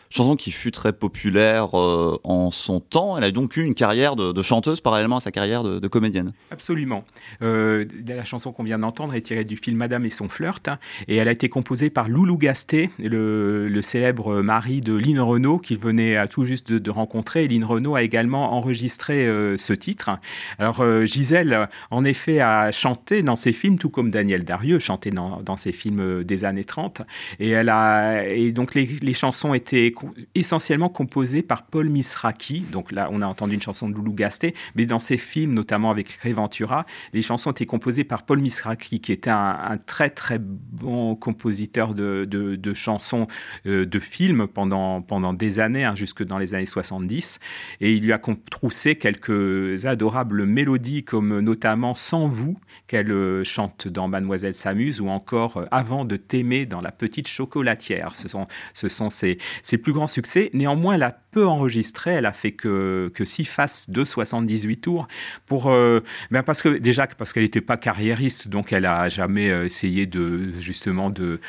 Speaker 5: chanson qui fut très populaire euh, en son temps. Elle a donc eu une carrière de, chanteuse parallèlement à sa carrière de, comédienne.
Speaker 4: Absolument. Euh, la chanson qu'on vient d'entendre est tirée du film Madame et son flirt et elle a été composée par Loulou Gasté, le, célèbre mari de Lynn Renault qu'il venait à tout juste de, rencontrer. Lynn Renault a également enregistré euh, ce titre. Alors Gisèle, en effet, a chanté dans ses films, tout comme Daniel Darieux chantait dans, dans ses films des années 30. Et, elle a, et donc les, les chansons étaient essentiellement composé par Paul Misraki. Donc là, on a entendu une chanson de Loulou Gasté, mais dans ses films, notamment avec Ventura, les chansons étaient composées par Paul Misraki, qui était un, très très bon compositeur de, de, chansons euh, de films pendant, pendant des années, hein, jusque dans les années 70. Et il lui a troussé quelques adorables mélodies, comme notamment Sans vous, qu'elle euh, chante dans Mademoiselle s'amuse, ou encore euh, Avant de t'aimer dans La petite chocolatière. Ce sont, ce sont plus grands succès. Néanmoins, elle a peu enregistré. Elle a fait que, que 6 faces de 78 tours. Pour, ben parce que, déjà, parce qu'elle n'était pas carriériste, donc elle a jamais essayé de, justement de,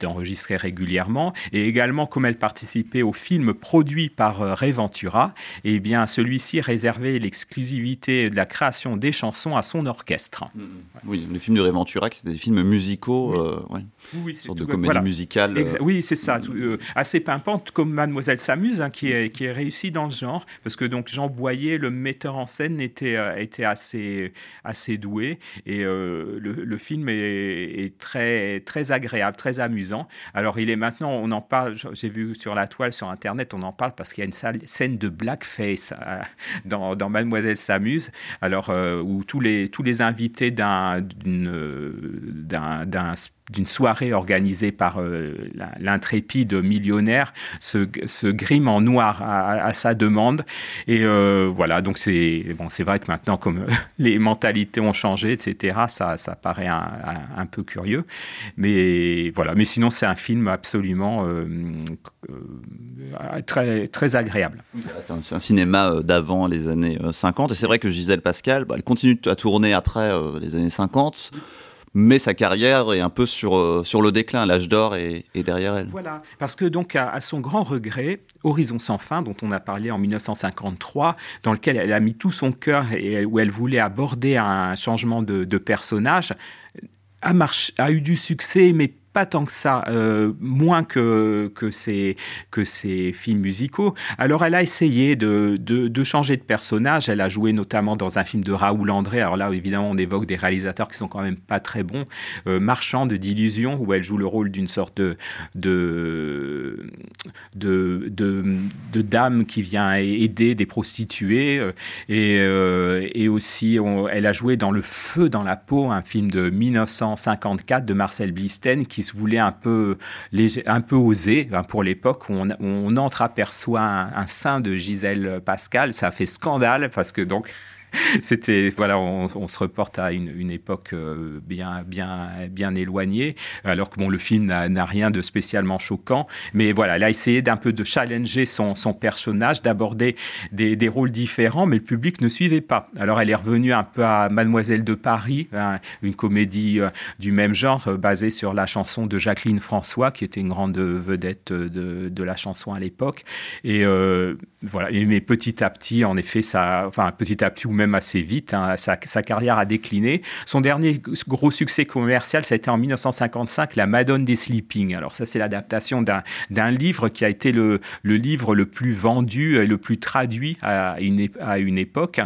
Speaker 4: d'enregistrer régulièrement. Et également, comme elle participait au film produit par Ray Ventura, eh bien, celui-ci réservait l'exclusivité de la création des chansons à son orchestre. Mm, mm.
Speaker 3: Oui, les films de Ray Ventura, qui étaient des films musicaux, oui. Euh, une sorte de comédie musicale.
Speaker 4: Euh. Oui, c'est ça, euh, assez pimpante comme Mademoiselle hein, qui, est, qui est réussie dans ce genre, parce que donc Jean Boyer, le metteur en scène, était, était assez, assez doué, et le, le, film est, est, très, très agréable, très amusant. Alors il est maintenant, on en parle, j'ai vu sur la toile, sur Internet, on en parle parce qu'il y a une scène de blackface dans, dans Mademoiselle s'amuse, alors où tous les, tous les invités d'un d'une soirée organisée par euh, l'intrépide millionnaire se, grime en noir à, sa demande. Et euh, voilà, donc c'est bon, c'est vrai que maintenant, comme les mentalités ont changé, etc., ça, ça paraît un, peu curieux. Mais voilà, mais sinon, c'est un film absolument euh, très, très agréable.
Speaker 3: C'est un, cinéma d'avant les années 50. Et c'est vrai que Gisèle Pascal, bah, elle continue à tourner après les années 50 mais sa carrière est un peu sur, euh, sur le déclin. L'âge d'or est, derrière elle.
Speaker 4: Voilà, parce que donc à, son grand regret, Horizon sans fin, dont on a parlé en 1953, dans lequel elle a mis tout son cœur et où elle voulait aborder un changement de, de personnage, a, a eu du succès, mais tant que ça, euh, moins que, que, ces, que ces films musicaux. Alors elle a essayé de, de, changer de personnage. Elle a joué notamment dans un film de Raoul André. Alors là, évidemment, on évoque des réalisateurs qui sont quand même pas très bons. Euh, Marchand de d'illusion, où elle joue le rôle d'une sorte de, de, de, de, dame qui vient aider des prostituées. Euh, et, et aussi, elle a joué dans Le Feu dans la peau, un film de 1954 de Marcel Blisten qui se voulait un peu, léger, un peu osé hein, pour l'époque. On, on entre-aperçoit un, un sein de Gisèle Pascal. Ça a fait scandale parce que donc c'était voilà, on, se reporte à une, époque euh, bien bien bien éloignée, alors que bon, le film n'a rien de spécialement choquant, mais voilà, elle a essayé d'un peu de challenger son, son personnage, d'aborder des, des, rôles différents, mais le public ne suivait pas. Alors elle est revenue un peu à Mademoiselle de Paris, hein, une comédie euh, du même genre euh, basée sur la chanson de Jacqueline François, qui était une grande vedette de, de la chanson à l'époque, et voilà, mais petit à petit, en effet, ça, enfin petit à petit ou même assez vite, hein, sa, carrière a décliné. Son dernier gros succès commercial, ça a été en 1955, La Madone des Sleeping. Alors ça, c'est l'adaptation d'un livre qui a été le, livre le plus vendu et le plus traduit à une, à une époque.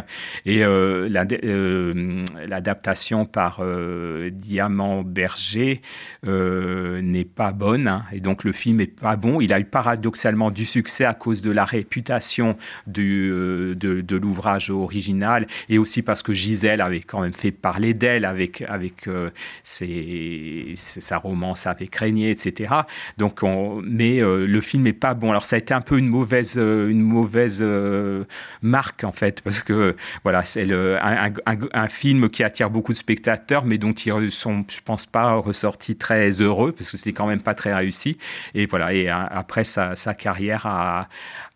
Speaker 4: Et euh, euh, l'adaptation par euh, Diamant Berger n'est pas bonne, hein, et donc le film est pas bon. Il a eu paradoxalement du succès à cause de la réputation euh, de, l'ouvrage original et aussi parce que Gisèle avait quand même fait parler d'elle avec, avec euh, sa romance avec Régnier, etc. Donc on, mais euh, le film est pas bon. Alors ça a été un peu une mauvaise, une mauvaise marque en fait parce que voilà c'est un, film qui attire beaucoup de spectateurs mais dont ils sont, je pense pas, ressortis très heureux parce que c'était quand même pas très réussi. Et voilà et après sa carrière a,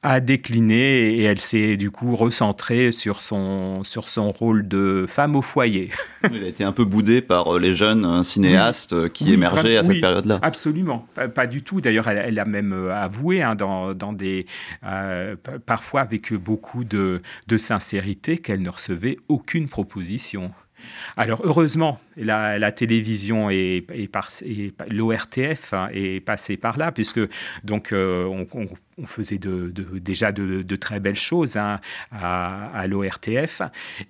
Speaker 4: a décliné et elle s'est du coup recentrée sur son, sur son rôle de femme au foyer.
Speaker 3: Elle a été un peu boudée par euh, les jeunes euh, cinéastes euh, qui émergeaient à cette période-là.
Speaker 4: Absolument, pas, du tout. D'ailleurs, elle, a même avoué hein, dans, dans, des, parfois avec beaucoup de, de sincérité qu'elle ne recevait aucune proposition. Alors heureusement, la, télévision et, l'ORTF hein, est passé par là, puisque donc on, on faisait de, déjà de, très belles choses hein, à, l'ORTF.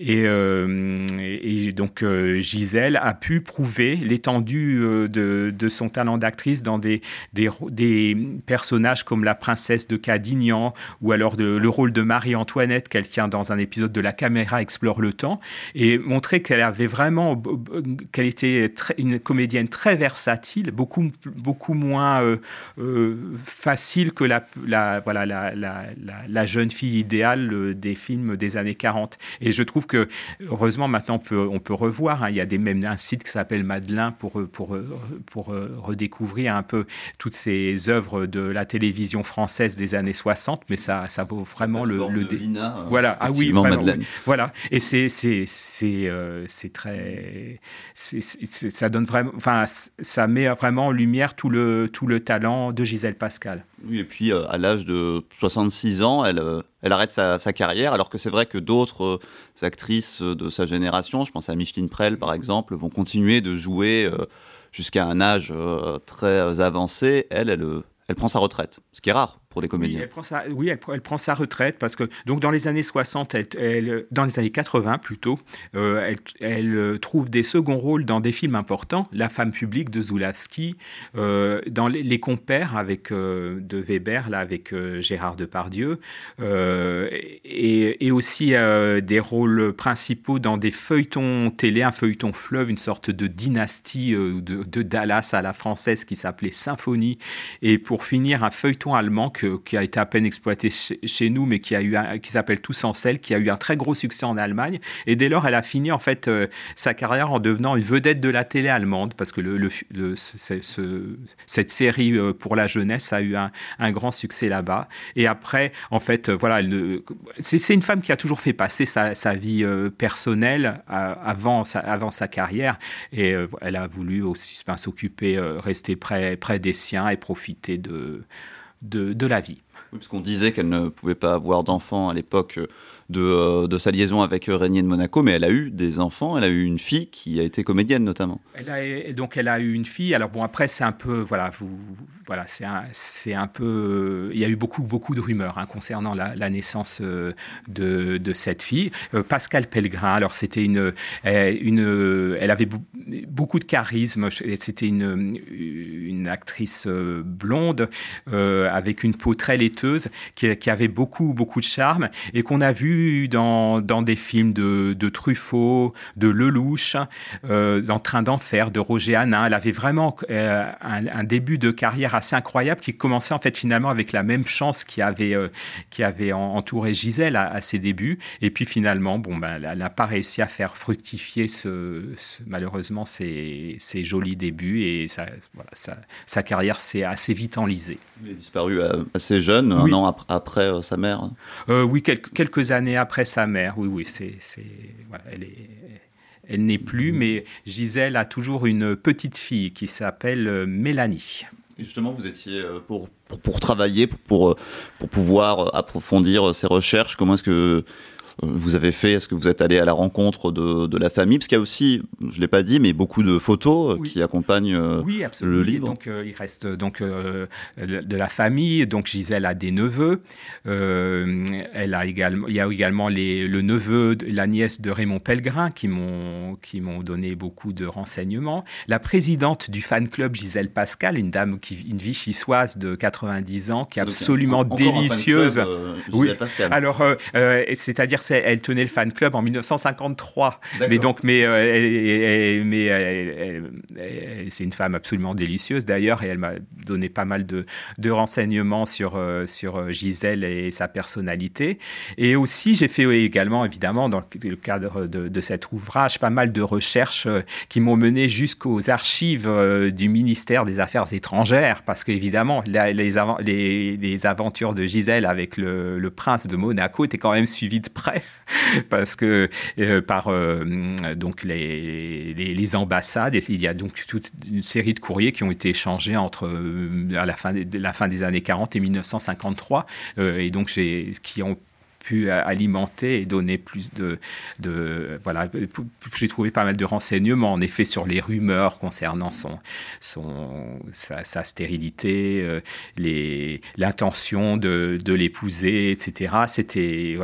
Speaker 4: Euh, et, donc euh, Gisèle a pu prouver l'étendue euh, de, son talent d'actrice dans des, personnages comme la princesse de Cadignan ou alors le rôle de Marie-Antoinette qu'elle tient dans un épisode de La caméra explore le temps et montrer qu'elle avait vraiment, qu'elle était une comédienne très versatile, beaucoup, beaucoup moins facile que la, voilà, la, la, la, jeune fille idéale des films des années 40. Et je trouve que, heureusement, maintenant, on peut, on peut revoir. Hein. il y a des, même un site qui s'appelle Madeleine pour, pour, pour redécouvrir un peu toutes ces œuvres de la télévision française des années 60, mais ça, ça vaut vraiment le, le
Speaker 3: dé...
Speaker 4: voilà ah oui, Madeleine. voilà et c'est c'est c'est c'est très ça donne vraiment enfin ça met vraiment en lumière tout le tout le talent de Gisèle Pascal
Speaker 3: oui et puis euh, à l'âge de 66 ans elle euh, elle arrête sa, carrière alors que c'est vrai que d'autres euh, actrices de sa génération je pense à Micheline Prel par exemple vont continuer de jouer jusqu'à un âge très avancé. Elle elle elle prend sa retraite, ce qui est rare pour les comédiens.
Speaker 4: Oui, elle prend sa, oui, elle, prend sa retraite parce que donc dans les années 60, elle, dans les années 80 plutôt, euh, elle, euh, trouve des seconds rôles dans des films importants, La femme publique de Zulawski, euh, dans les, compères avec de Weber là avec Gérard Depardieu, et, et, aussi des rôles principaux dans des feuilletons télé, un feuilleton fleuve, une sorte de dynastie de, de Dallas à la française qui s'appelait Symphonie, et pour finir un feuilleton allemand qui a été à peine exploité chez, nous, mais qui s'appelle Tous sel, qui a eu un très gros succès en Allemagne. Et dès lors, elle a fini en fait euh, sa carrière en devenant une vedette de la télé allemande, parce que cette série euh, pour la jeunesse a eu un, grand succès là-bas. Et après, en fait, euh, voilà, c'est une femme qui a toujours fait passer sa, vie personnelle avant sa, carrière, et elle a voulu aussi s'occuper, rester près des siens et profiter de de, la vie.
Speaker 3: Oui, parce qu'on disait qu'elle ne pouvait pas avoir d'enfants à l'époque euh, euh, de, sa liaison avec euh, Régnier de Monaco, mais elle a eu des enfants, elle a eu une fille qui a été comédienne notamment.
Speaker 4: Donc elle a eu une fille, alors bon après c'est un peu, voilà, vous, voilà c'est un, c'est un peu, il y a eu beaucoup, beaucoup de rumeurs hein, concernant la, naissance de, de, cette fille. Pascal Pellegrin, alors c'était une, une, elle avait beaucoup de charisme, c'était une, une actrice blonde avec une peau très laiteuse qui avait beaucoup, beaucoup de charme et qu'on a vu dans, dans des films de, de Truffaut, de Lelouch, euh, dans Train d'enfer de Roger Hanin. Elle avait vraiment euh, un, début de carrière assez incroyable qui commençait en fait finalement avec la même chance qui avait, euh, qui avait entouré Gisèle à, ses débuts. Et puis finalement, bon, ben, elle n'a pas réussi à faire fructifier ce, malheureusement ses, jolis débuts et sa, voilà, sa, carrière s'est assez vite enlisée.
Speaker 3: Il a disparu assez jeune, un an après, sa mère.
Speaker 4: oui, quelques, quelques années après sa mère. Oui, oui, c'est, voilà, elle est, elle n'est plus, mais Gisèle a toujours une petite fille qui s'appelle euh, Mélanie.
Speaker 3: justement, vous étiez euh, pour, pour, travailler, pour, pour, pour, pouvoir approfondir ces recherches. Comment est-ce que vous avez fait Est-ce que vous êtes allé à la rencontre de, de la famille? Parce qu'il y a aussi, je ne l'ai pas dit, mais beaucoup de photos euh, qui accompagnent euh, oui, le livre.
Speaker 4: Donc, euh, il reste donc de la famille. Donc, Gisèle a des neveux. elle a également, il y a également les, le neveu, la nièce de Raymond Pellegrin qui m'ont donné beaucoup de renseignements. La présidente du fan club Gisèle Pascal, une dame qui une vichysoise de 90 ans, qui est absolument délicieuse.
Speaker 3: oui. Pascal.
Speaker 4: Alors, c'est-à-dire elle tenait le fan club en 1953. Mais donc, mais, euh, mais c'est une femme absolument délicieuse d'ailleurs, et elle m'a donné pas mal de, de renseignements sur, euh, sur euh, Gisèle et sa personnalité. Et aussi, j'ai fait également, évidemment, dans le cadre de, de cet ouvrage, pas mal de recherches qui m'ont mené jusqu'aux archives du ministère des Affaires étrangères, parce qu'évidemment, les, les, les, aventures de Gisèle avec le, le prince de Monaco étaient quand même suivies de près parce que euh, par euh, donc les, ambassades, il y a donc toute une série de courriers qui ont été échangés entre euh, à la fin, la fin des années 40 et 1953, et donc qui ont pu alimenter et donner plus de, voilà j'ai trouvé pas mal de renseignements en effet sur les rumeurs concernant son, son sa, stérilité euh, les l'intention de, de l'épouser etc c'était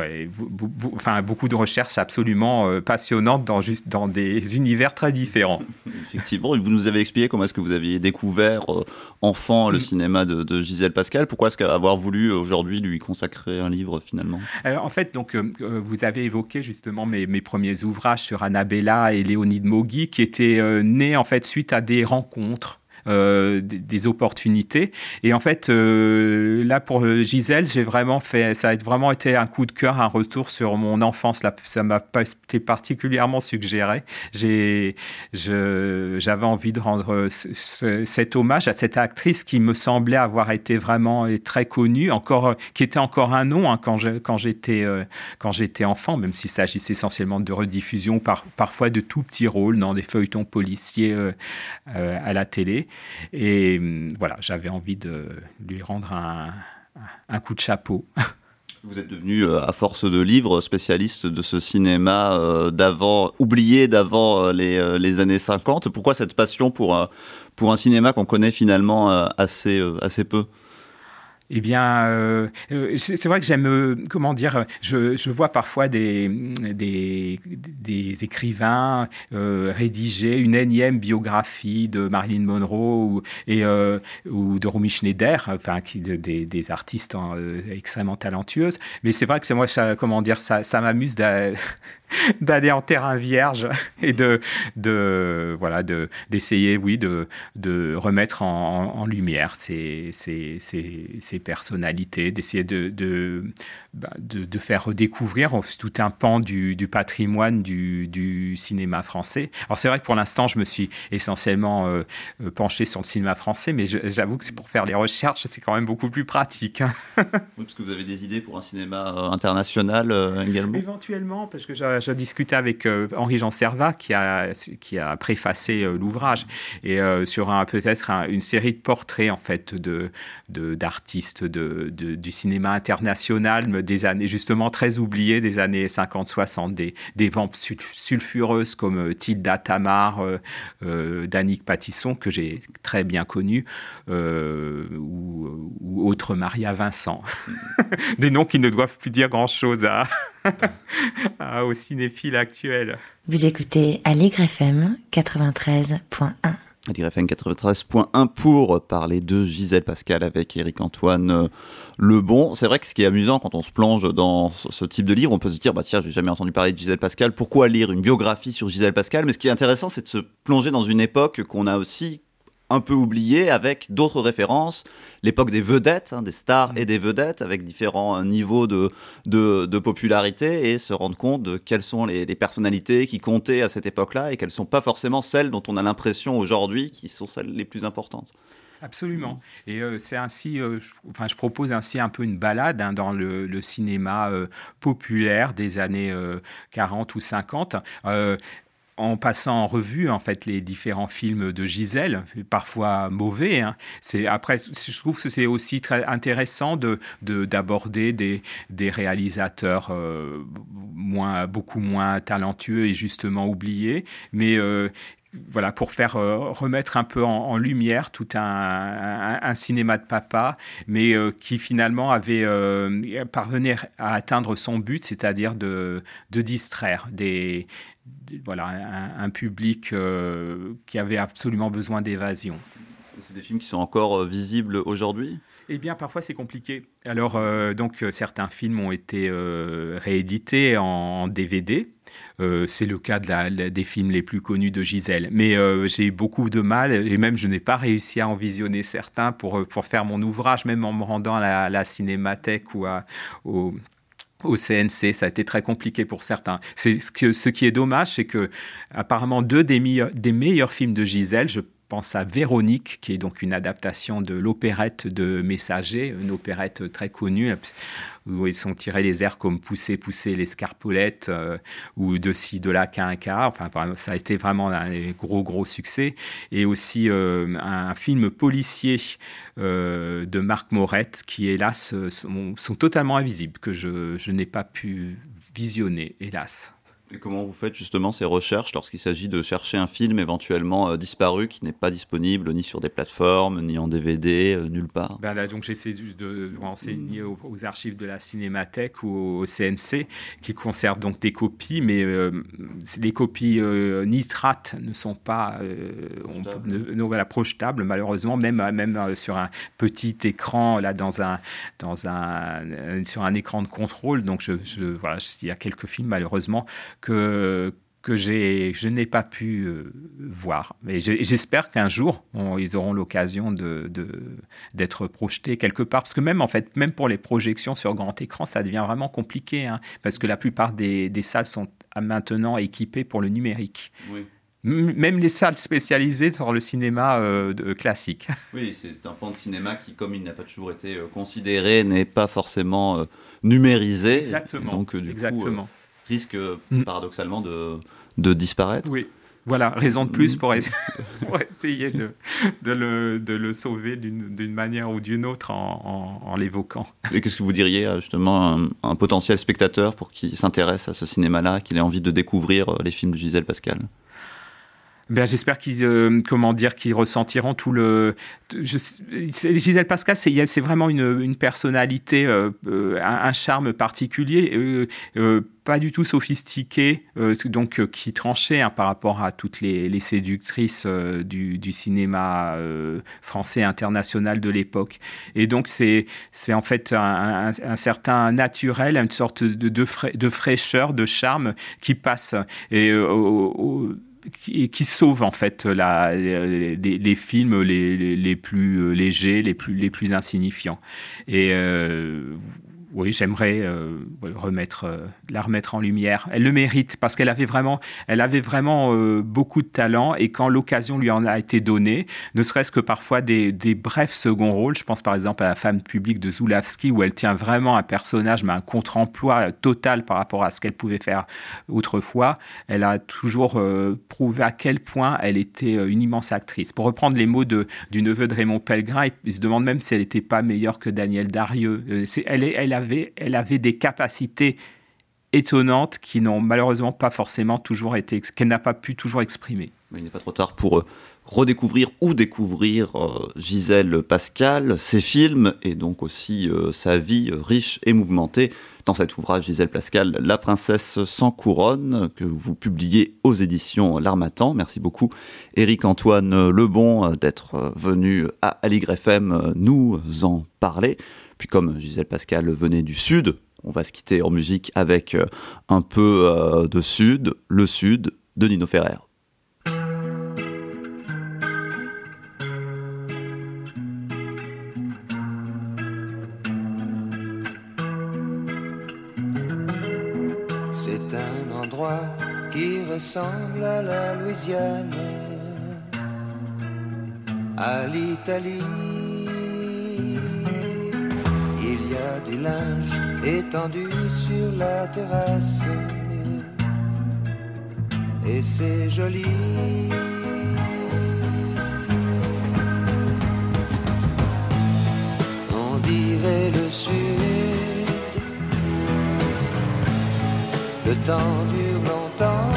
Speaker 4: enfin beaucoup de recherches absolument euh, passionnantes dans juste dans des univers très différents.
Speaker 3: Effectivement vous nous avez expliqué comment est-ce que vous aviez découvert euh, enfant le mm. cinéma de, de, Gisèle Pascal pourquoi est-ce qu'avoir voulu aujourd'hui lui consacrer un livre finalement?
Speaker 4: En fait, donc, euh, euh, vous avez évoqué justement mes, premiers ouvrages sur Annabella et Léonide Mogui, qui étaient euh, nés en fait suite à des rencontres des, opportunités. Et en fait, là pour Gisèle, j'ai vraiment fait, ça a vraiment été un coup de cœur, un retour sur mon enfance. Là, ça m'a été particulièrement suggéré. J'ai, j'avais envie de rendre cet hommage à cette actrice qui me semblait avoir été vraiment très connue, encore, qui était encore un nom hein, quand, j'étais quand j'étais enfant, même s'il s'agissait essentiellement de rediffusion, par, parfois de tout petits rôles dans des feuilletons policiers euh, euh, à la télé. Et hum, voilà, j'avais envie de lui rendre un, un coup de chapeau.
Speaker 3: Vous êtes devenu, euh, à force de livres, spécialiste de ce cinéma d'avant, oublié d'avant les, les, années 50. Pourquoi cette passion pour, pour un cinéma qu'on connaît finalement assez, assez peu?
Speaker 4: Eh bien, euh, euh, c'est vrai que j'aime, euh, comment dire, je, vois parfois des, écrivains rédiger une énième biographie de Marilyn Monroe ou, de Romy Schneider, enfin, des, artistes hein, extrêmement talentueuses. Mais c'est vrai que moi, ça, comment dire, ça, ça m'amuse d'aller en terrain vierge et de, d'essayer oui de, remettre en, lumière ces, personnalités d'essayer de, de, bah, de, faire redécouvrir tout un pan du, du patrimoine du, du, cinéma français alors c'est vrai que pour l'instant je me suis essentiellement euh, euh, penché sur le cinéma français mais j'avoue que c'est pour faire les recherches c'est quand même beaucoup plus pratique hein.
Speaker 3: parce que vous avez des idées pour un cinéma euh, international également
Speaker 4: éventuellement parce que j'ai discuté avec euh, Henri-Jean Servat qui a, qui a préfacé l'ouvrage et sur un, peut-être une série de portraits en fait de, d'artistes de, du cinéma international des années justement très oubliés des années 50-60 des, des vampes sulfureuses comme Tilda Tamar, Danique Patisson que j'ai très bien connu ou, ou autre Maria Vincent des noms qui ne doivent plus dire grand chose à ah, au cinéphile actuel.
Speaker 2: Vous écoutez Allegre FM 93.1.
Speaker 3: Allegre FM 93.1 pour parler de Gisèle Pascal avec Eric Antoine euh, Lebon. C'est vrai que ce qui est amusant quand on se plonge dans ce type de livre, on peut se dire bah tiens, j'ai jamais entendu parler de Gisèle Pascal, pourquoi lire une biographie sur Gisèle Pascal? Mais ce qui est intéressant, c'est de se plonger dans une époque qu'on a aussi un peu oublié avec d'autres références, l'époque des vedettes, hein, des stars mm. et des vedettes, avec différents euh, niveaux de, de, popularité, et se rendre compte de quelles sont les, personnalités qui comptaient à cette époque-là et quelles ne sont pas forcément celles dont on a l'impression aujourd'hui qui sont celles les plus importantes.
Speaker 4: Absolument. Et euh, c'est ainsi, euh, je, enfin, je propose ainsi un peu une balade hein, dans le, cinéma populaire des années 40 ou 50 en passant en revue en fait les différents films de Gisèle, parfois mauvais. Hein. C'est après, je trouve que c'est aussi très intéressant de d'aborder des, des réalisateurs euh, moins beaucoup moins talentueux et justement oubliés, mais euh, voilà, pour faire euh, remettre un peu en, lumière tout un, cinéma de papa, mais qui finalement avait parvenu à atteindre son but, c'est-à-dire de, de distraire des, voilà, un, public euh, qui avait absolument besoin d'évasion.
Speaker 3: C'est des films qui sont encore euh, visibles aujourd'hui?
Speaker 4: Eh bien, parfois c'est compliqué. Alors, euh, donc, certains films ont été réédités en, DVD. c'est le cas de des films les plus connus de Gisèle. Mais j'ai beaucoup de mal, et même je n'ai pas réussi à en visionner certains pour, pour faire mon ouvrage, même en me rendant à la, cinémathèque ou à, au, CNC. Ça a été très compliqué pour certains. Ce, qui est dommage, c'est que apparemment deux des, des meilleurs films de Gisèle, je pense à Véronique, qui est donc une adaptation de l'opérette de Messager, une opérette très connue, où ils sont tirés les airs comme Pousser, pousser les scarpolettes, euh, ou De ci, de là, qu'un quart. Enfin, ça a été vraiment un gros, gros succès. Et aussi euh, un film policier euh, de Marc Morette, qui hélas sont, sont totalement invisibles, que je n'ai pas pu visionner, hélas.
Speaker 3: Et comment vous faites justement ces recherches lorsqu'il s'agit de chercher un film éventuellement euh, disparu qui n'est pas disponible ni sur des plateformes, ni en DVD, euh, nulle part?
Speaker 4: Ben là, donc j'essaie de renseigner aux, archives de la Cinémathèque ou au CNC qui conservent donc des copies, mais euh, les copies nitrates ne sont pas projetables. malheureusement, même, même sur un petit écran, là, dans un, dans un, sur un écran de contrôle. Donc je, je voilà, il y a quelques films malheureusement que que je n'ai pas pu voir. Mais j'espère qu'un jour, ils auront l'occasion d'être de, projetés quelque part. Parce que même, en fait, même pour les projections sur grand écran, ça devient vraiment compliqué. Hein, parce que la plupart des, des salles sont maintenant équipées pour le numérique. Oui même les salles spécialisées dans le cinéma euh, classique.
Speaker 3: Oui, c'est un pan de cinéma qui, comme il n'a pas toujours été euh, considéré, n'est pas forcément euh, numérisé.
Speaker 4: Exactement.
Speaker 3: donc, du
Speaker 4: Exactement.
Speaker 3: coup, risque mm. paradoxalement de, de disparaître.
Speaker 4: Oui. Voilà, raison de plus pour, essayer de, de, le, de, le, sauver d'une manière ou d'une autre en, en, l'évoquant.
Speaker 3: Et qu'est-ce que vous diriez à justement un, un potentiel spectateur pour qui s'intéresse à ce cinéma-là, qu'il ait envie de découvrir les films de Gisèle Pascal?
Speaker 4: Ben, j'espère qu'ils euh, comment dire qu'ils ressentiront tout le Gisèle Pascal c'est vraiment une, une personnalité euh, euh, un, charme particulier pas du tout sophistiqué donc qui tranchait hein, par rapport à toutes les, séductrices du, cinéma français international de l'époque. Et donc c'est c'est en fait un, certain naturel une sorte de, de, de, fraîcheur de charme qui passe. Et au, qui, sauve en fait les, films les, les, plus légers, les plus, les plus insignifiants. Et euh, oui, j'aimerais euh, remettre, euh, la remettre en lumière. Elle le mérite parce qu'elle avait vraiment, elle avait vraiment euh, beaucoup de talent et quand l'occasion lui en a été donnée, ne serait-ce que parfois des, des, brefs seconds rôles. Je pense par exemple à la femme publique de Zulawski où elle tient vraiment un personnage, mais un contre-emploi total par rapport à ce qu'elle pouvait faire autrefois. Elle a toujours prouvé à quel point elle était une immense actrice. Pour reprendre les mots de, du neveu de Raymond Pellegrin, il se demande même si elle n'était pas meilleure que Daniel Darieux. Elle, elle a elle avait des capacités étonnantes qui n'ont malheureusement pas forcément toujours été, qu'elle n'a pas pu toujours exprimer.
Speaker 3: il n'est pas trop tard pour euh, redécouvrir ou découvrir euh, Gisèle Pascal, ses films et donc aussi euh, sa vie riche et mouvementée. Dans cet ouvrage, Gisèle Pascal, La princesse sans couronne, que vous publiez aux éditions L'Armatan. Merci beaucoup, Éric-Antoine Lebon, d'être venu à Aligre FM nous en parler. Puis comme Gisèle Pascal venait du Sud, on va se quitter en musique avec euh, un peu euh, de Sud, le Sud de Nino Ferrer.
Speaker 6: C'est un endroit qui ressemble à la Louisiane, à l'Italie du linge étendu sur la terrasse. Et c'est joli. On dirait le sud. Le temps dure longtemps.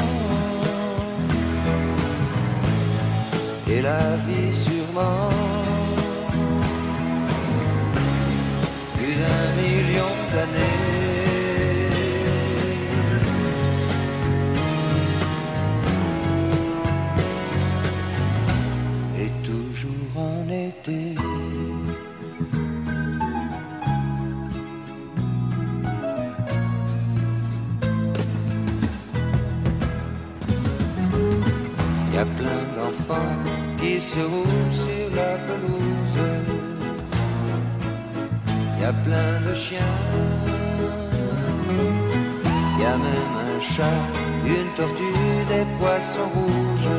Speaker 6: Et la vie sûrement. Et toujours en été. Y a plein d'enfants qui se roulent sur la pelouse a plein de chiens. Y a même un chat, une tortue, des poissons rouges.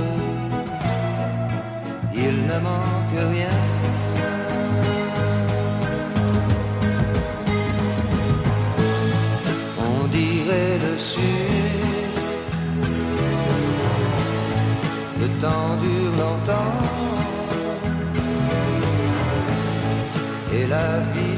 Speaker 6: Il ne manque rien. On dirait le sud. Le temps dure longtemps. et la vie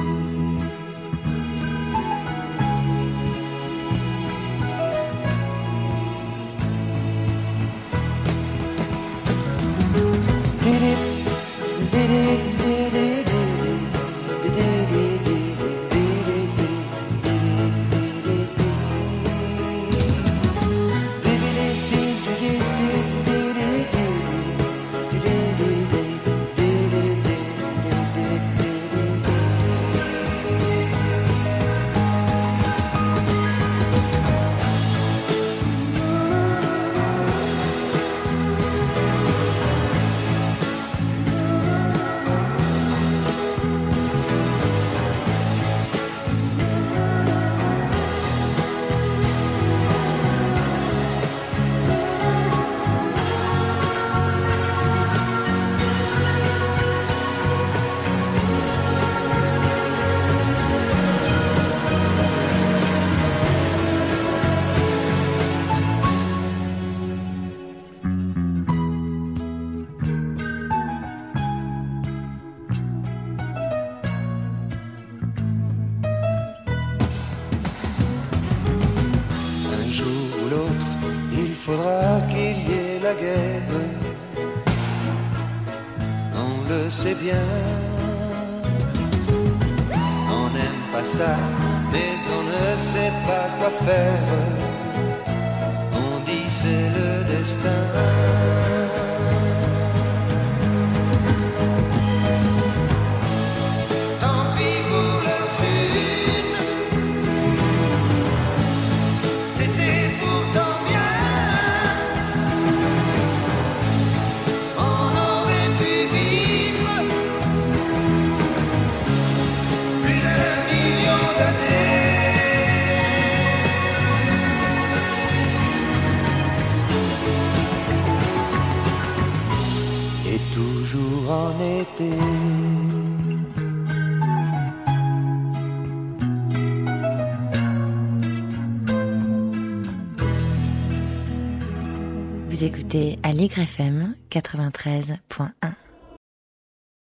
Speaker 2: Allegre FM 93.1.